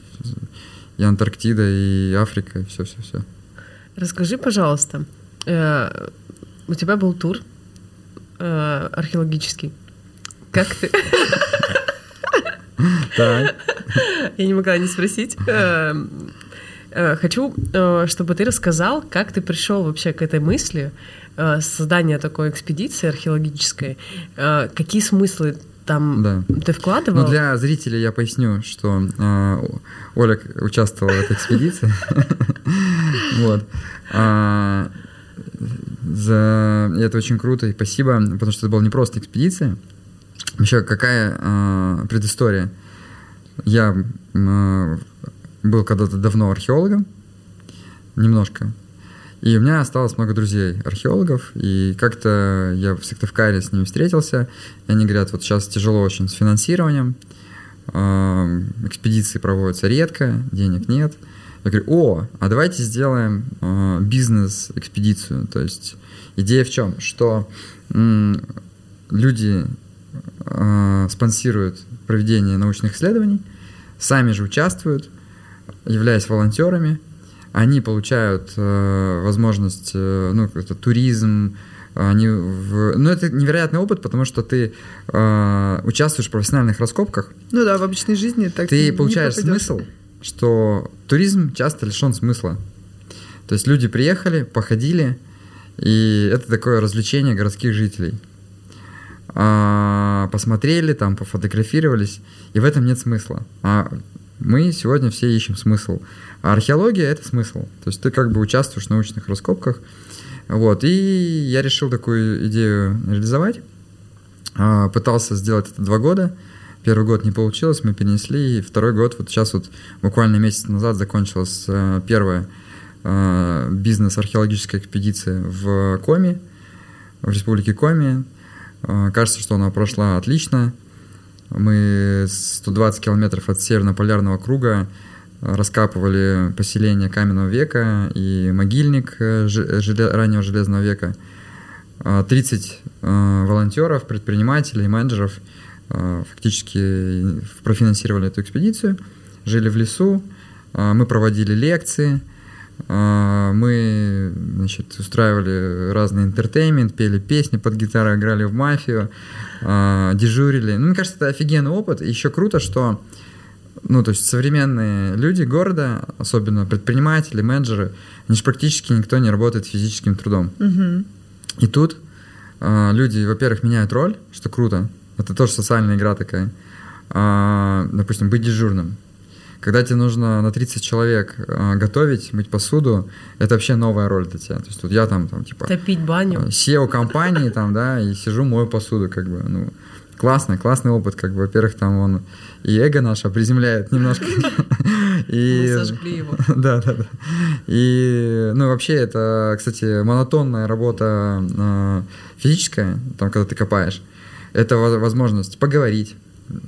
И, Антарктида, и Африка, и все-все-все. Расскажи, пожалуйста, э, у тебя был тур э, археологический. Как ты... Я не могла не спросить. Э, Хочу, чтобы ты рассказал, как ты пришел вообще к этой мысли создания такой экспедиции археологической. Какие смыслы там Да. ты вкладывал? Ну, для зрителей я поясню, что э, Оля участвовала в этой экспедиции. Вот. А, за... Это очень круто, и спасибо, потому что это была не просто экспедиция. Еще какая э, предыстория? Я э, был когда-то давно археологом, немножко, и у меня осталось много друзей археологов, и как-то я в Сыктывкаре с ними встретился, и они говорят, вот сейчас тяжело очень с финансированием, экспедиции проводятся редко, денег нет. Я говорю, о, а давайте сделаем э, бизнес-экспедицию. То есть идея в чем? Что люди э, спонсируют проведение научных исследований, сами же участвуют, являясь волонтерами, они получают э, возможность, э, ну, это туризм, они в... Ну, это невероятный опыт, потому что ты э, участвуешь в профессиональных раскопках, Ну да, в обычной жизни так ты получаешь попадёшь. смысл, что туризм часто лишен смысла. То есть люди приехали, походили, и это такое развлечение городских жителей. А, посмотрели, там пофотографировались, и в этом нет смысла. А мы сегодня все ищем смысл. А археология это смысл. То есть ты как бы участвуешь в научных раскопках. Вот. И я решил такую идею реализовать. А, Пытался сделать это два года. Первый год не получилось, мы перенесли. И второй год, вот сейчас вот буквально месяц назад закончилась э, первая э, бизнес-археологическая экспедиция в Коми, в республике Коми. Э, Кажется, что она прошла отлично. Мы 120 километров от Северно-Полярного круга э, раскапывали поселение каменного века и могильник э, раннего железного века. А, 30 э, волонтеров, предпринимателей, менеджеров фактически профинансировали эту экспедицию, жили в лесу, мы проводили лекции, мы значит, устраивали разный интертеймент, пели песни под гитару, играли в мафию, э, дежурили. Ну, мне кажется, это офигенный опыт. И еще круто, что ну, то есть современные люди города, особенно предприниматели, менеджеры, они же практически никто не работает физическим трудом. Мгм. И тут э, люди, во-первых, меняют роль, что круто. Это тоже социальная игра такая. А, допустим, быть дежурным. Когда тебе нужно на 30 человек э, готовить, мыть посуду, это вообще новая роль для тебя. То есть вот я там, там типа, Топить баню. SEO компании там, да, и сижу, мою посуду, как бы, ну, классный, классный опыт, как бы, во-первых, там он и эго наше приземляет немножко. И... Мы сожгли его. Да, да, да. И, ну, вообще, это, кстати, монотонная работа э, физическая, там, когда ты копаешь, это воз- возможность поговорить.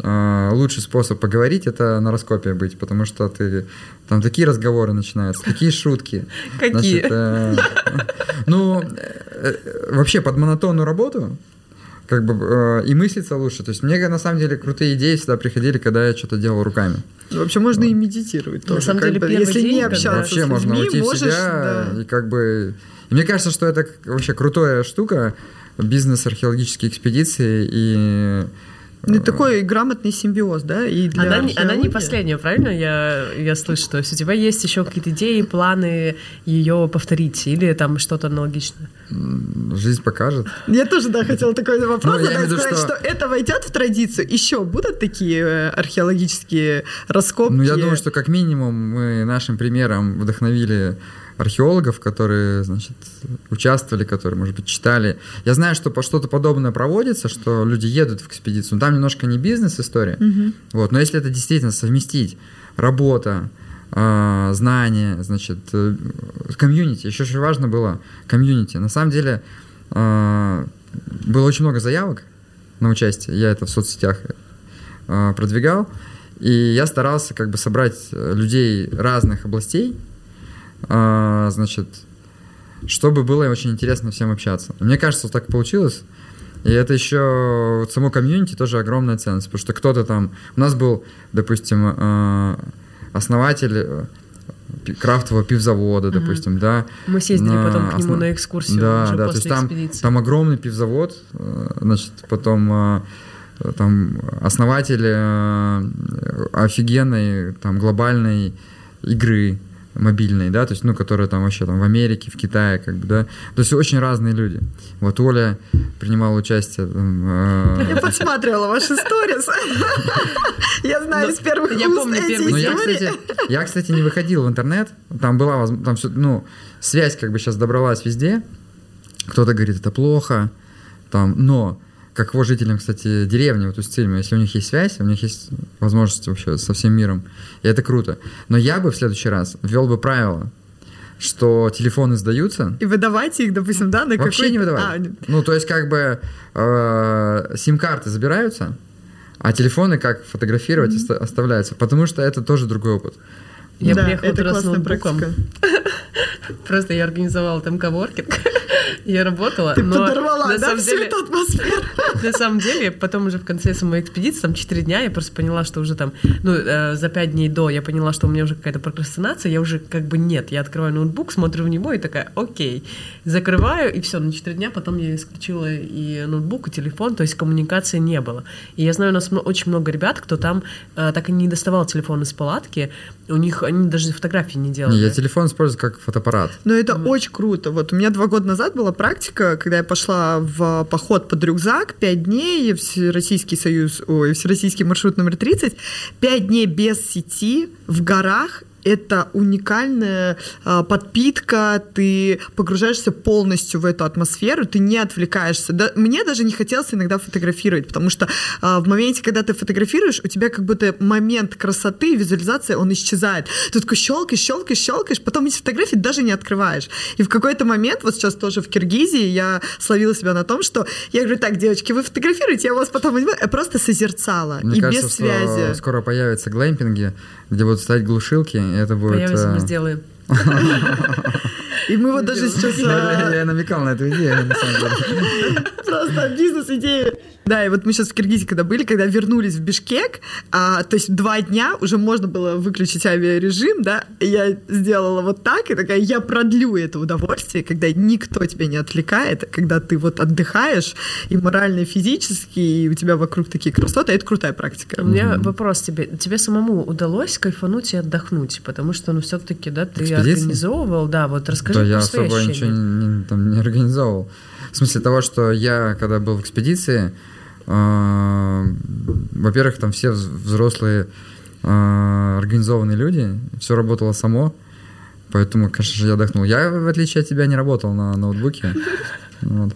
Э, Лучший способ поговорить это на раскопе быть, потому что ты там такие разговоры начинаются, такие шутки. Какие? Значит, э, ну, э, вообще под монотонную работу как бы э, и мыслиться лучше. То есть мне на самом деле крутые идеи всегда приходили, когда я что-то делал руками. Ну, Вообще можно и медитировать На тоже. самом как деле, бы. Если день, не общаться Вообще с можно людьми, уйти в можешь, себя да. и как бы. И мне кажется, что это вообще крутая штука бизнес археологические экспедиции и Ну, такой грамотный симбиоз, да, и для Она, не- она не последняя, правильно? Я, я слышу, то есть у тебя есть еще какие-то идеи, планы ее повторить или там что-то аналогичное? Жизнь покажет. Я тоже, да, хотела такой вопрос Ну, я задать, виду, сказать, что... что- это войдет в традицию. Еще будут такие э, археологические раскопки? Ну, я думаю, что как минимум мы нашим примером вдохновили археологов, которые, значит, участвовали, которые, может быть, читали. Я знаю, что по что-то подобное проводится, что люди едут в экспедицию. Но там немножко не бизнес-история. Вот. Но если это действительно совместить работа, а, знания, значит, э, комьюнити. Еще очень важно было комьюнити. На самом деле а, было очень много заявок на участие. Я это в соцсетях а, продвигал. И я старался как бы собрать э, людей разных областей, а, значит, чтобы было очень интересно всем общаться. Мне кажется, так получилось. И это еще вот само комьюнити тоже огромная ценность, потому что кто-то там... У нас был, допустим, э, основатель э, крафтового пивзавода, допустим, да. Мы съездили на потом к нему основ- на экскурсию да, уже да, то после есть там, экспедиции. там огромный пивзавод, э, значит, потом там основатель офигенной там глобальной игры мобильной, да, то есть, ну, которая там вообще там в Америке, в Китае, как бы, да, то есть очень разные люди. Вот Оля принимала участие там, э, Я подсматривала ваши сторис. Я знаю из первых я помню эти первый Ну, я, истории. кстати, я, кстати, не выходил в интернет. Там была, там все, ну, связь как бы сейчас добралась везде. Кто-то говорит, это плохо, там, но каково жителям, кстати, деревни, вот Устильма, если у них есть связь, у них есть возможность вообще со всем миром, и это круто. Но я бы в следующий раз ввел бы правило, что телефоны сдаются, И выдавайте их, допустим, да, на вообще не выдавать. А, Ну, то есть, как бы э, сим-карты забираются, а телефоны как фотографировать оста- оставляются, потому что это тоже другой опыт. Я да, приехала это туда с классная ноутбуком. практика. Просто я организовала там коворкинг. Я работала, Ты но подорвала, на да, самом всю деле... эту атмосферу? На самом деле, потом уже в конце самой экспедиции, там 4 дня, я просто поняла, что уже там, ну, э, за 5 дней до я поняла, что у меня уже какая-то прокрастинация, я уже как бы нет, я открываю ноутбук, смотрю в него и такая, окей, закрываю, и все, на 4 дня потом я исключила и ноутбук, и телефон, то есть коммуникации не было. И я знаю, у нас очень много ребят, кто там э, так и не доставал телефон из палатки, у них, они даже фотографии не делали. Не, я телефон использую как фотоаппарат. Но это очень круто. Вот у меня два года назад была практика, когда я пошла в поход под рюкзак, пять дней, Всероссийский союз, ой, Всероссийский маршрут номер 30, пять дней без сети в горах, это уникальная а, подпитка, ты погружаешься полностью в эту атмосферу, ты не отвлекаешься. Да, мне даже не хотелось иногда фотографировать, потому что а, в моменте, когда ты фотографируешь, у тебя как будто момент красоты, визуализация, он исчезает. Ты такой щелкаешь, щелкаешь, щелкаешь, потом эти фотографии даже не открываешь. И в какой-то момент, вот сейчас тоже в Киргизии, я словила себя на том, что я говорю, так, девочки, вы фотографируете, я вас потом возьму». я просто созерцала, Мне и кажется, без связи. скоро появятся глэмпинги, где будут стоять глушилки, это будет... Появится, мы э, сделаем. И мы вот даже сейчас... А, я намекал на эту идею, на самом деле. Просто бизнес-идея. Да, и вот мы сейчас в Киргизии когда были, когда вернулись в Бишкек, а, то есть два дня уже можно было выключить авиарежим, да, и я сделала вот так, и такая, я продлю это удовольствие, когда никто тебя не отвлекает, когда ты вот отдыхаешь и морально, и физически, и у тебя вокруг такие красоты, это крутая практика. У меня вопрос тебе. Тебе самому удалось кайфануть и отдохнуть? Потому что, ну, все-таки, да, ты Экспедиции? организовывал, да, вот расскажи Да я особо ощущения. ничего не, не- там, не организовывал. В смысле того, что я, когда был в экспедиции, во-первых, там все вз- взрослые э, организованные люди, все работало само, поэтому, конечно же, я отдохнул. Я, в отличие от тебя, не работал на ноутбуке. Вот.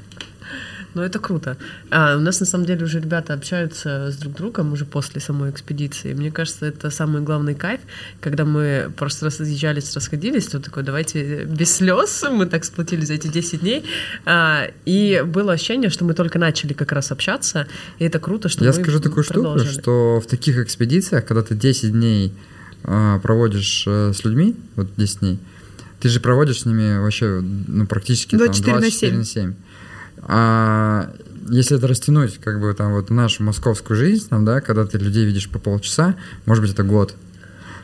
Ну, это круто. А, у нас, на самом деле, уже ребята общаются с друг другом уже после самой экспедиции. Мне кажется, это самый главный кайф, когда мы просто разъезжались, расходились, то такой, давайте без слез, мы так сплотились за эти 10 дней. А, и было ощущение, что мы только начали как раз общаться, и это круто, что Я скажу такую штуку, что в таких экспедициях, когда ты 10 дней э, проводишь э, с людьми, вот 10 дней, ты же проводишь с ними вообще ну, практически там, 24 на 24 на 7. А если это растянуть, как бы там вот нашу московскую жизнь, там, да, когда ты людей видишь по полчаса, может быть, это год.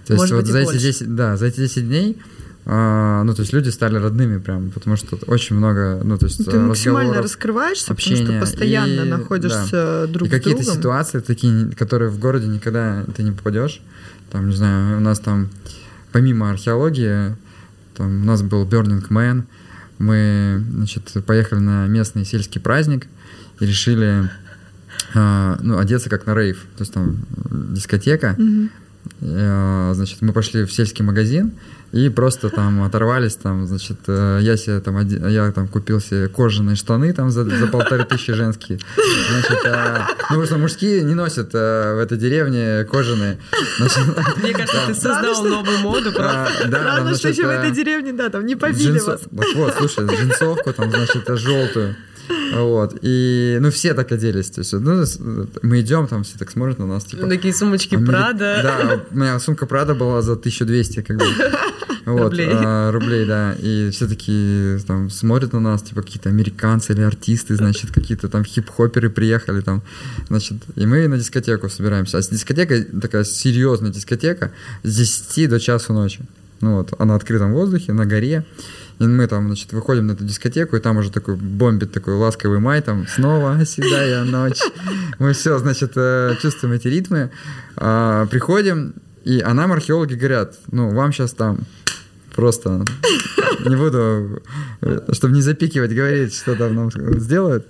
То есть Может вот быть, и за эти больше. 10, да, за эти 10 дней а, ну, то есть люди стали родными прям, потому что очень много, ну, то есть Ты максимально раскрываешься, потому общения, что постоянно и- находишься друг и какие-то другом. ситуации такие, которые в городе никогда ты не попадешь. Там, не знаю, у нас там помимо археологии, там у нас был Burning Man, мы, значит, поехали на местный сельский праздник и решили, а, ну, одеться как на рейв. То есть там дискотека. Э, Значит, мы пошли в сельский магазин и просто там оторвались, там, значит, э, я себе там, я там купил себе кожаные штаны там за, за полторы тысячи женские. Значит, а, ну, потому что мужские не носят э, в этой деревне кожаные. Значит, Мне кажется, ты создал что- новую моду просто. а, да, Странно, там, что еще в значит, этой деревне, да, там не побили Джинсо- вас. Вот, слушай, джинсовку там, значит, желтую. Вот. И, ну, все так оделись. То есть, ну, мы идем, там все так смотрят на нас, типа... Такие сумочки Амери- Прада. Да, у меня сумка Прада была за 1200, как бы. Вот, Рублей. а, рублей, да. И все такие там смотрят на нас, типа какие-то американцы или артисты, значит, какие-то там хип-хоперы приехали там, значит, и мы на дискотеку собираемся. А дискотека такая серьезная дискотека с 10 до часу ночи. Ну вот, а на открытом воздухе, на горе. И мы там, значит, выходим на эту дискотеку, и там уже такой бомбит такой ласковый май, там снова седая ночь. Мы все, значит, э, чувствуем эти ритмы. А, Приходим, и а нам археологи говорят, ну, вам сейчас там просто не буду, чтобы не запикивать, говорить, что там нам сделают.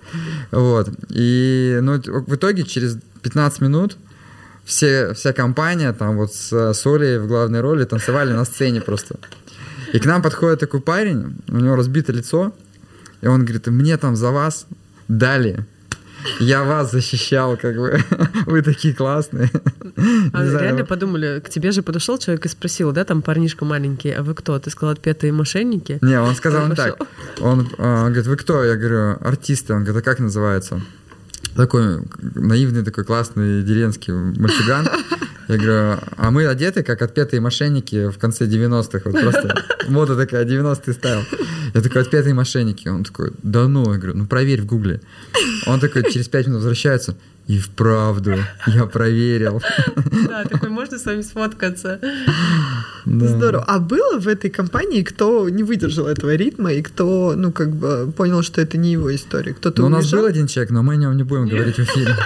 Вот. И ну, в итоге через 15 минут все, вся компания там вот с Солей в главной роли танцевали на сцене просто. И к нам подходит такой парень, у него разбито лицо, и он говорит, мне там за вас дали. Я вас защищал, как бы. Вы такие классные. А реально подумали, к тебе же подошел человек и спросил, да, там парнишка маленький, а вы кто? Ты сказал, отпетые мошенники? Не, он сказал так. Он а, говорит, вы кто? Я говорю, артисты. Он говорит, а как называется? Такой наивный, такой классный деревенский мальчуган. Я говорю, а мы одеты как отпетые мошенники в конце 90-х. Вот просто мода такая, 90-й стайл. Я такой, отпетые мошенники. Он такой, да ну. Я говорю, ну проверь в гугле. Он такой через 5 минут возвращается. И вправду, я проверил. Да, такой, можно с вами сфоткаться? Да. Здорово. А было в этой компании, кто не выдержал этого ритма и кто, ну, как бы понял, что это не его история? Кто-то Ну, у нас был один человек, но мы о нем не будем говорить в эфире.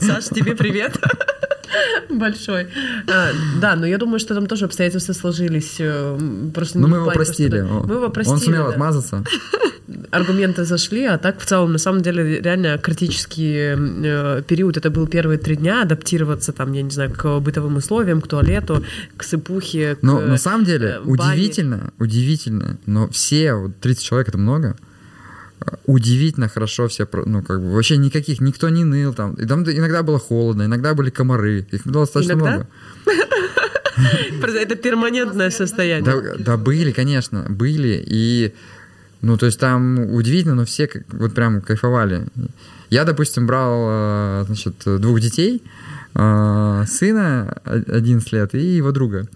Саш, тебе привет. Большой. А, да, но я думаю, что там тоже обстоятельства сложились. э, Просто Ну, не мы его плане, простили. что- Мы его простили. Он сумел да. отмазаться. Аргументы зашли, а так в целом, на самом деле, реально критический э, период. Это был первые три дня адаптироваться, там, я не знаю, к бытовым условиям, к туалету, к сыпухе, к Но на самом деле э, бане. удивительно, удивительно, но все, вот 30 человек это много, э, удивительно хорошо все, ну как бы вообще никаких, никто не ныл там. И там иногда было холодно, иногда были комары, их было достаточно Иногда? много. Это перманентное состояние. Да, были, конечно, были. И, ну, то есть там удивительно, но все вот прям кайфовали. Я, допустим, брал, э, значит, двух детей, э, сына о- 11 лет и его друга.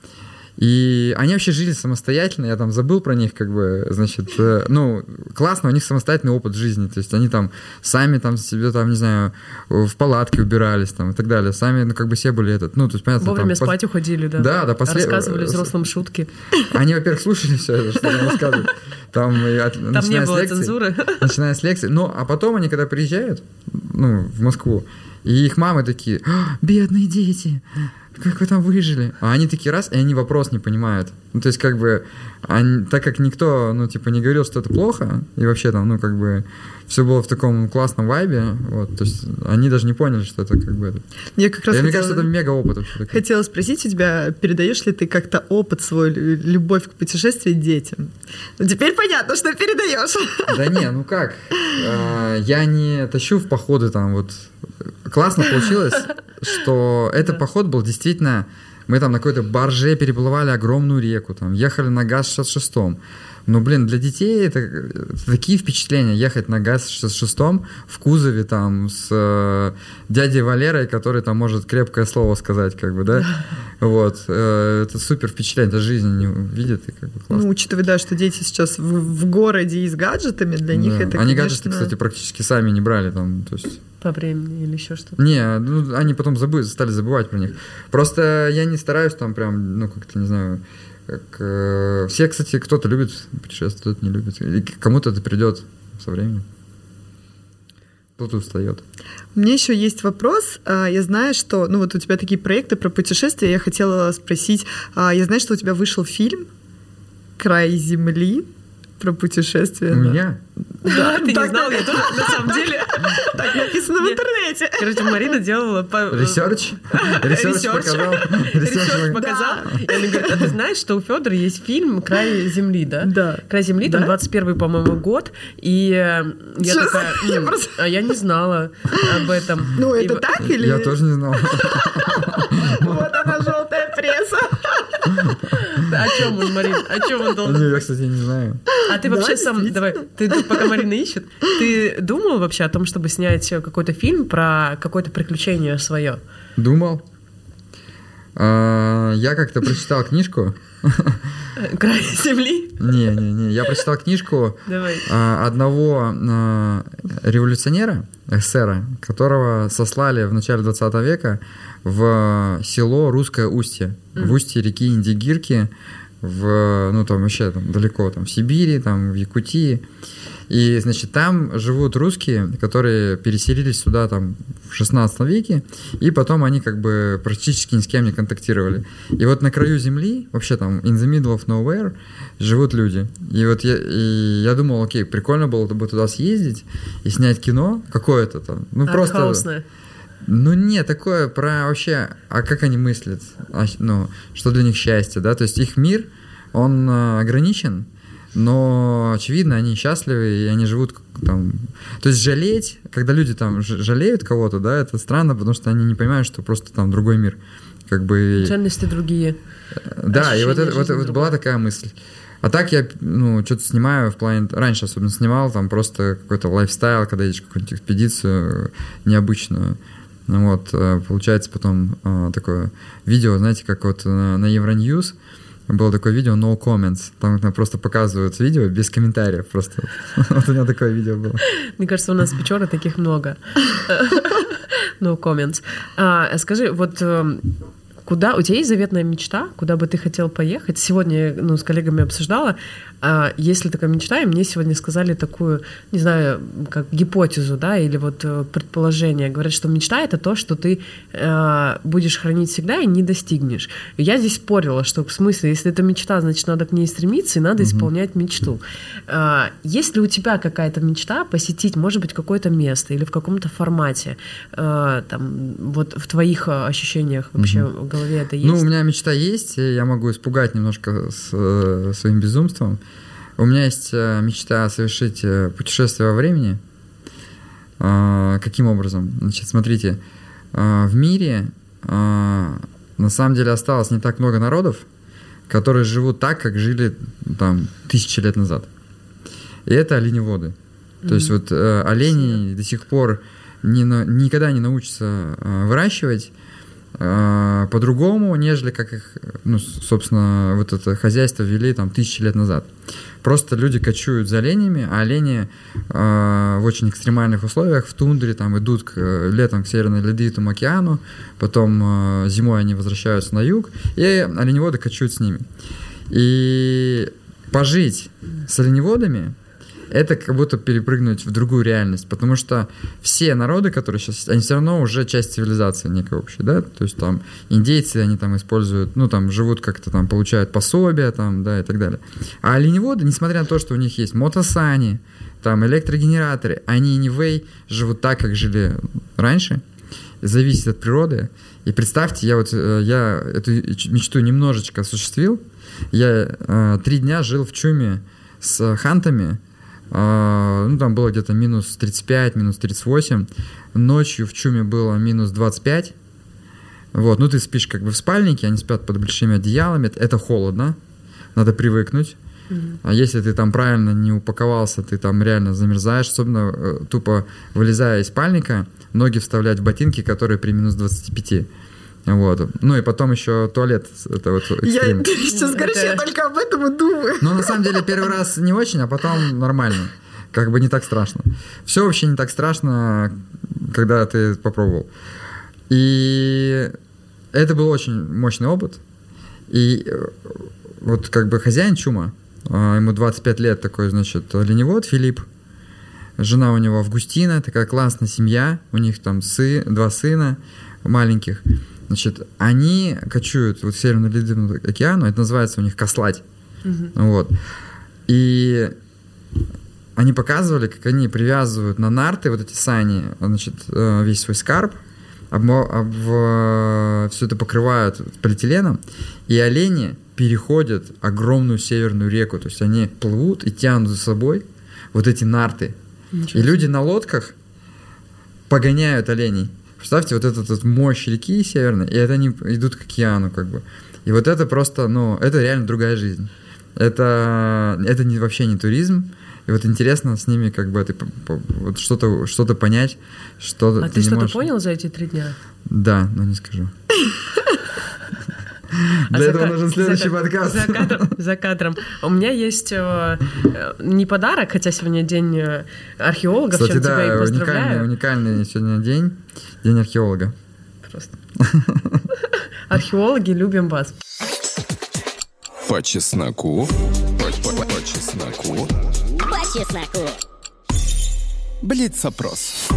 И они вообще жили самостоятельно, я там забыл про них, как бы, значит, э, ну, классно, у них самостоятельный опыт жизни, то есть они там сами там себе, там, не знаю, в палатке убирались там и так далее, сами, ну, как бы все были этот, ну, то есть, понятно, Вовремя там, пос- спать уходили, да. Да, да, после- Рассказывали взрослым шутки. они, во-первых, слушали все это, что я рассказываю. Там, от- Там не начиная с было лекций- цензуры. Начиная с лекции. Ну, а потом они, когда приезжают, ну, в Москву, и их мамы такие, «А, бедные дети, как вы там выжили? А они такие раз, и они вопрос не понимают. Ну, то есть, как бы, они- так как никто, ну, типа, не говорил, что это плохо, и вообще там, ну, как бы, все было в таком классном вайбе, вот, то есть, они даже не поняли, что это, как бы, это. Я как раз И мне хотела- кажется, это мега опыт вообще. Хотела спросить у тебя, передаешь ли ты как-то опыт свой, лю- любовь к путешествию детям? Ну, теперь понятно, что передаешь. Да не, ну как? А, Я не тащу в походы там вот. Классно получилось, что этот поход был действительно... Мы там на какой-то барже переплывали огромную реку, там, ехали на ГАЗ-66. Ну, блин, для детей это, это такие впечатления, ехать на ГАЗ-66 в кузове там с э, дядей Валерой, который там может крепкое слово сказать, как бы, да? Вот. э, это супер впечатление, это жизнь не видит, и как бы классно. Ну, учитывая, да, что дети сейчас в, в городе и с гаджетами, для них Да. это, Они конечно... гаджеты, кстати, практически сами не брали там, то есть... По времени или еще что-то. Не, ну, они потом забы- стали забывать про них. Просто я не стараюсь там прям, ну, как-то, не знаю, как... э, Все, кстати, кто-то любит путешествовать, кто-то не любит. И кому-то это придет со временем. Кто-то устает. У меня еще есть вопрос. А, Я знаю, что, ну вот у тебя такие проекты про путешествия. Я хотела спросить, а, я знаю, что у тебя вышел фильм «Край земли». Про путешествия. У да. меня? Да, ты не знал, я тоже на самом деле. Так написано в Нет. интернете. Короче, Марина делала по... Research? Research показал? Research показал. И она говорит, а ты знаешь, что у Федора есть фильм «Край земли», да? Да. «Край земли», там Да? 21 по-моему, год. И э, я такая, Я «М, просто- а я не знала об этом. Ну, это так или... Я тоже не знал. Вот она, желтая пресса. О чем он, Марин? О чем он должен? Не, Я, кстати, не знаю. А ты Да, вообще сам, давай, ты пока Марина ищет, ты думал вообще о том, чтобы снять какой-то фильм про какое-то приключение свое? Думал. А, Я как-то прочитал книжку. Край земли? Не-не-не, я прочитал книжку Давай. а, одного а, революционера, эсера, которого сослали в начале 20 века в село Русское Устье, в устье реки Индигирки, в, ну там вообще там далеко, там в Сибири, там в Якутии. И, значит, там живут русские, которые переселились сюда там в 16 веке, и потом они как бы практически ни с кем не контактировали. И вот на краю земли, вообще там in the middle of nowhere, живут люди. И вот я, и я думал, окей, прикольно было бы туда съездить и снять кино какое-то там. Ну, просто... Ну, не, такое про вообще, а как они мыслят, А, ну, что для них счастье, да, то есть их мир, он а, ограничен, но, очевидно, они счастливы, и они живут там... То есть жалеть, когда люди там жалеют кого-то, да, это странно, потому что они не понимают, что просто там другой мир. Как бы... Ценности другие. Да, и вот, это, вот, вот была такая мысль. А так я, ну, что-то снимаю в плане... Раньше особенно снимал, там просто какой-то лайфстайл, когда едешь в какую-нибудь экспедицию необычную. Ну вот, э, получается потом э, такое видео, знаете, как вот на, Евроньюз было такое видео No Comments. Там просто показывают видео без комментариев просто. Вот у меня такое видео было. Мне кажется, у нас в Печоры таких много. No comments. А, скажи, вот эм, куда у тебя есть заветная мечта, куда бы ты хотел поехать? Сегодня ну, с коллегами обсуждала, а, есть ли такая мечта, и мне сегодня сказали такую, не знаю, как гипотезу, да, или вот э, предположение. Говорят, что мечта это то, что ты э, будешь хранить всегда и не достигнешь. И я здесь спорила, что в смысле, если это мечта, значит, надо к ней стремиться и надо исполнять мечту. А, есть ли у тебя какая-то мечта посетить, может быть, какое-то место или в каком-то формате? э, там, вот в твоих э, ощущениях вообще в голове это есть? Ну, у меня мечта есть, я могу испугать немножко с, э, своим безумством. У меня есть э, мечта совершить э, путешествие во времени. А, каким образом? Значит, смотрите, а, в мире а, на самом деле осталось не так много народов, которые живут так, как жили там тысячи лет назад. И это оленеводы. То есть вот э, олени до сих пор не на- никогда не научатся э, выращивать э, по-другому, нежели как их, ну, собственно, вот это хозяйство вели там тысячи лет назад. Просто люди кочуют за оленями, а олени э, в очень экстремальных условиях в тундре там идут к, летом к Северному Ледовитому океану, потом э, зимой они возвращаются на юг, и оленеводы кочуют с ними. И пожить с оленеводами это как будто перепрыгнуть в другую реальность, потому что все народы, которые сейчас, они все равно уже часть цивилизации некой общей, да, то есть там индейцы, они там используют, ну там живут как-то там, получают пособия там, да, и так далее. А оленеводы, несмотря на то, что у них есть мотосани, там электрогенераторы, они anyway живут так, как жили раньше, зависит от природы. И представьте, я вот э, я эту мечту немножечко осуществил. Я э, три дня жил в чуме с хантами. Э, ну, там было где-то минус 35, минус 38. Ночью в чуме было минус 25. Вот, ну ты спишь как бы в спальнике, они спят под большими одеялами. Это холодно, надо привыкнуть. А если ты там правильно не упаковался, ты там реально замерзаешь, особенно э, тупо вылезая из спальника, ноги вставлять в ботинки, которые при минус 25. Вот. Ну и потом еще туалет. Это вот Я экстрим. ты сейчас говоришь, я только об этом и думаю. Но на самом деле первый раз не очень, а потом нормально. Как бы не так страшно. Все вообще не так страшно, когда ты попробовал. И это был очень мощный опыт. И э, вот как бы хозяин чума, а, ему 25 лет, такой, значит, оленевод Филипп, жена у него Августина, такая классная семья, у них там сы, два сына маленьких. Значит, они кочуют вот в Северном Ледовитом океану, это называется у них кослать. Вот. И они показывали, как они привязывают на нарты вот эти сани, значит, э, весь свой скарб, обмо- об- все это покрывают полиэтиленом, и олени переходят огромную северную реку, то есть они плывут и тянут за собой вот эти нарты. И люди на лодках погоняют оленей. Представьте, вот эту вот мощь реки северной, и это они идут к океану, как бы. И вот это просто, ну, это реально другая жизнь. Это, это не, вообще не туризм. И вот интересно с ними как бы ты, вот что-то что понять, что А ты не что-то можешь- понял за эти три дня? Да, но не скажу. А Для за этого нужен следующий ка- подкаст. За кадром, за кадром. У меня есть э, э, не подарок, хотя сегодня день э, археолога, Кстати, чем тебя да, и уникальный, поздравляю. уникальный сегодня день, день археолога. Просто. Археологи, любим вас. По чесноку. По, по- по чесноку. По чесноку. Блиц-опрос.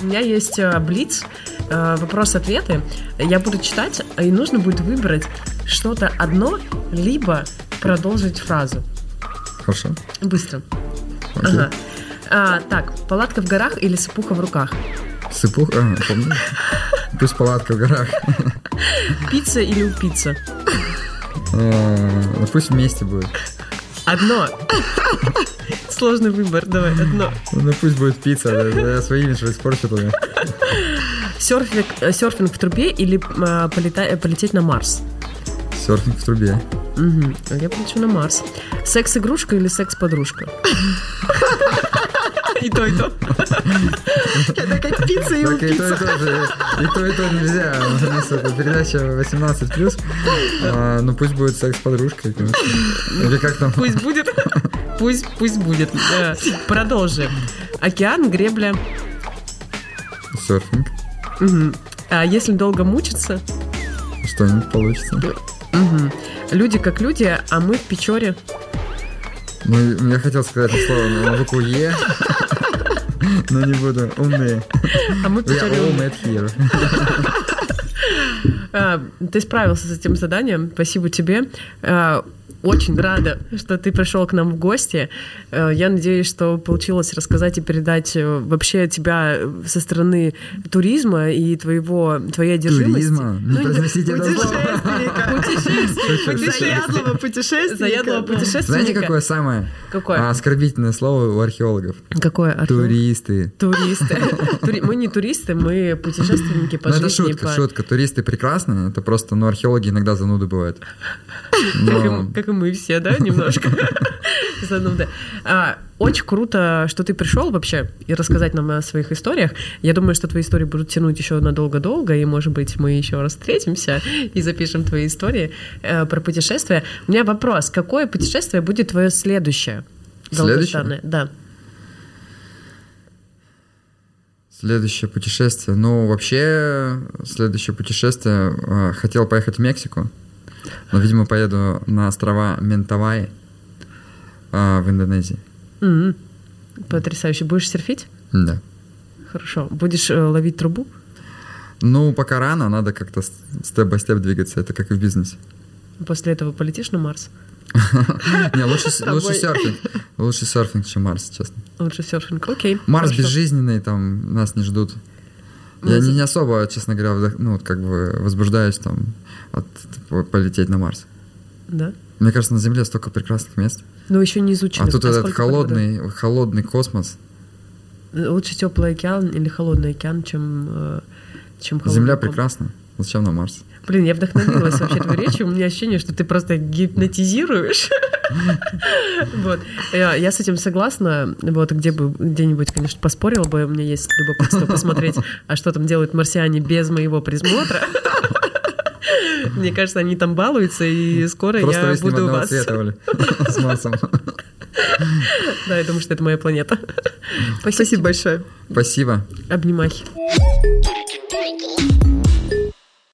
У меня есть э, блиц, э, вопрос-ответы. Я буду читать, и нужно будет выбрать что-то одно, либо продолжить фразу. Хорошо? Быстро. Окей. Ага. А, так, палатка в горах или сыпуха в руках? Сыпух, а. Пусть палатка в горах. Пицца или упицца? А, ну Пусть вместе будет. Одно. Сложный выбор, давай, одно. Ну пусть будет пицца, я свой имидж испорчу тогда. Серфинг, э, серфинг в трубе или полета- э, полететь на Марс? Серфинг в трубе. Мгм. Я полечу на Марс. Секс-игрушка или секс-подружка? И то, и то. Это как пицца и Так и то, и то же. И то, и то нельзя. У нас это передача 18+. А, Ну пусть будет секс с подружкой. конечно. Или как там? Пусть будет. Пусть, пусть будет. Э, Продолжим. Океан, гребля. Серфинг. А если долго мучиться? Что-нибудь получится. Мгм. Люди как люди, а мы в Печоре. Ну, я хотел сказать это слово на букву Е, но не буду. Умные. А мы here. А, Ты справился с этим заданием. Спасибо тебе. Очень рада, что ты пришел к нам в гости. Э, Я надеюсь, что получилось рассказать и передать э, вообще тебя со стороны туризма и твоего, твоей одержимости. Туризма? Не Ну, произносите это слово. Путешественника. Заядлого путешественника. Заядлого да. путешественника. Знаете, какое самое Какое? оскорбительное слово у археологов? Какое? Археолог? Туристы. Туристы. Тури- Мы не туристы, мы путешественники по Ну, это жизни. шутка, по- шутка. Туристы прекрасны, это просто, ну, археологи иногда зануды бывают. Как и, Но как и мы все, да, немножко. Зануда. А, Очень круто, что ты пришел вообще и рассказать нам о своих историях. Я думаю, что твои истории будут тянуть еще надолго-долго, и, может быть, мы еще раз встретимся и запишем твои истории э, про путешествия. У меня вопрос. Какое путешествие будет твое следующее? Следующее? Да. Следующее путешествие. Ну, вообще, следующее путешествие. э, Хотел поехать в Мексику, но, видимо, поеду на острова Ментавай э, в Индонезии. М. Потрясающе. Будешь серфить? Да. Хорошо. Будешь э, ловить трубу? Ну, пока рано, надо как-то степ-бай-степ двигаться, это как и в бизнесе. После этого полетишь на Марс? Не, лучше, серфинг. Лучше серфинг, чем Марс, честно. Лучше серфинг. Окей. Марс безжизненный, там нас не ждут. Я не, особо, честно говоря, ну, как бы возбуждаюсь там от по- полететь на Марс. Да? Мне кажется, на Земле столько прекрасных мест. Но еще не изучено. А тут этот сколько погода? холодный, холодный космос. Лучше теплый океан или холодный океан, чем, э, чем холодный Земля ком- прекрасна. Зачем на Марс? Блин, я вдохновилась вообще твоей речью. У меня ощущение, что ты просто гипнотизируешь. Вот. Я я с этим согласна. Вот где бы где-нибудь, конечно, поспорила бы. У меня есть любопытство посмотреть, а что там делают марсиане без моего присмотра. Мне кажется, они там балуются, и скоро я буду у вас. Цвета, С Марсом. Да, я думаю, что это моя планета. Спасибо, большое. Спасибо. Обнимай.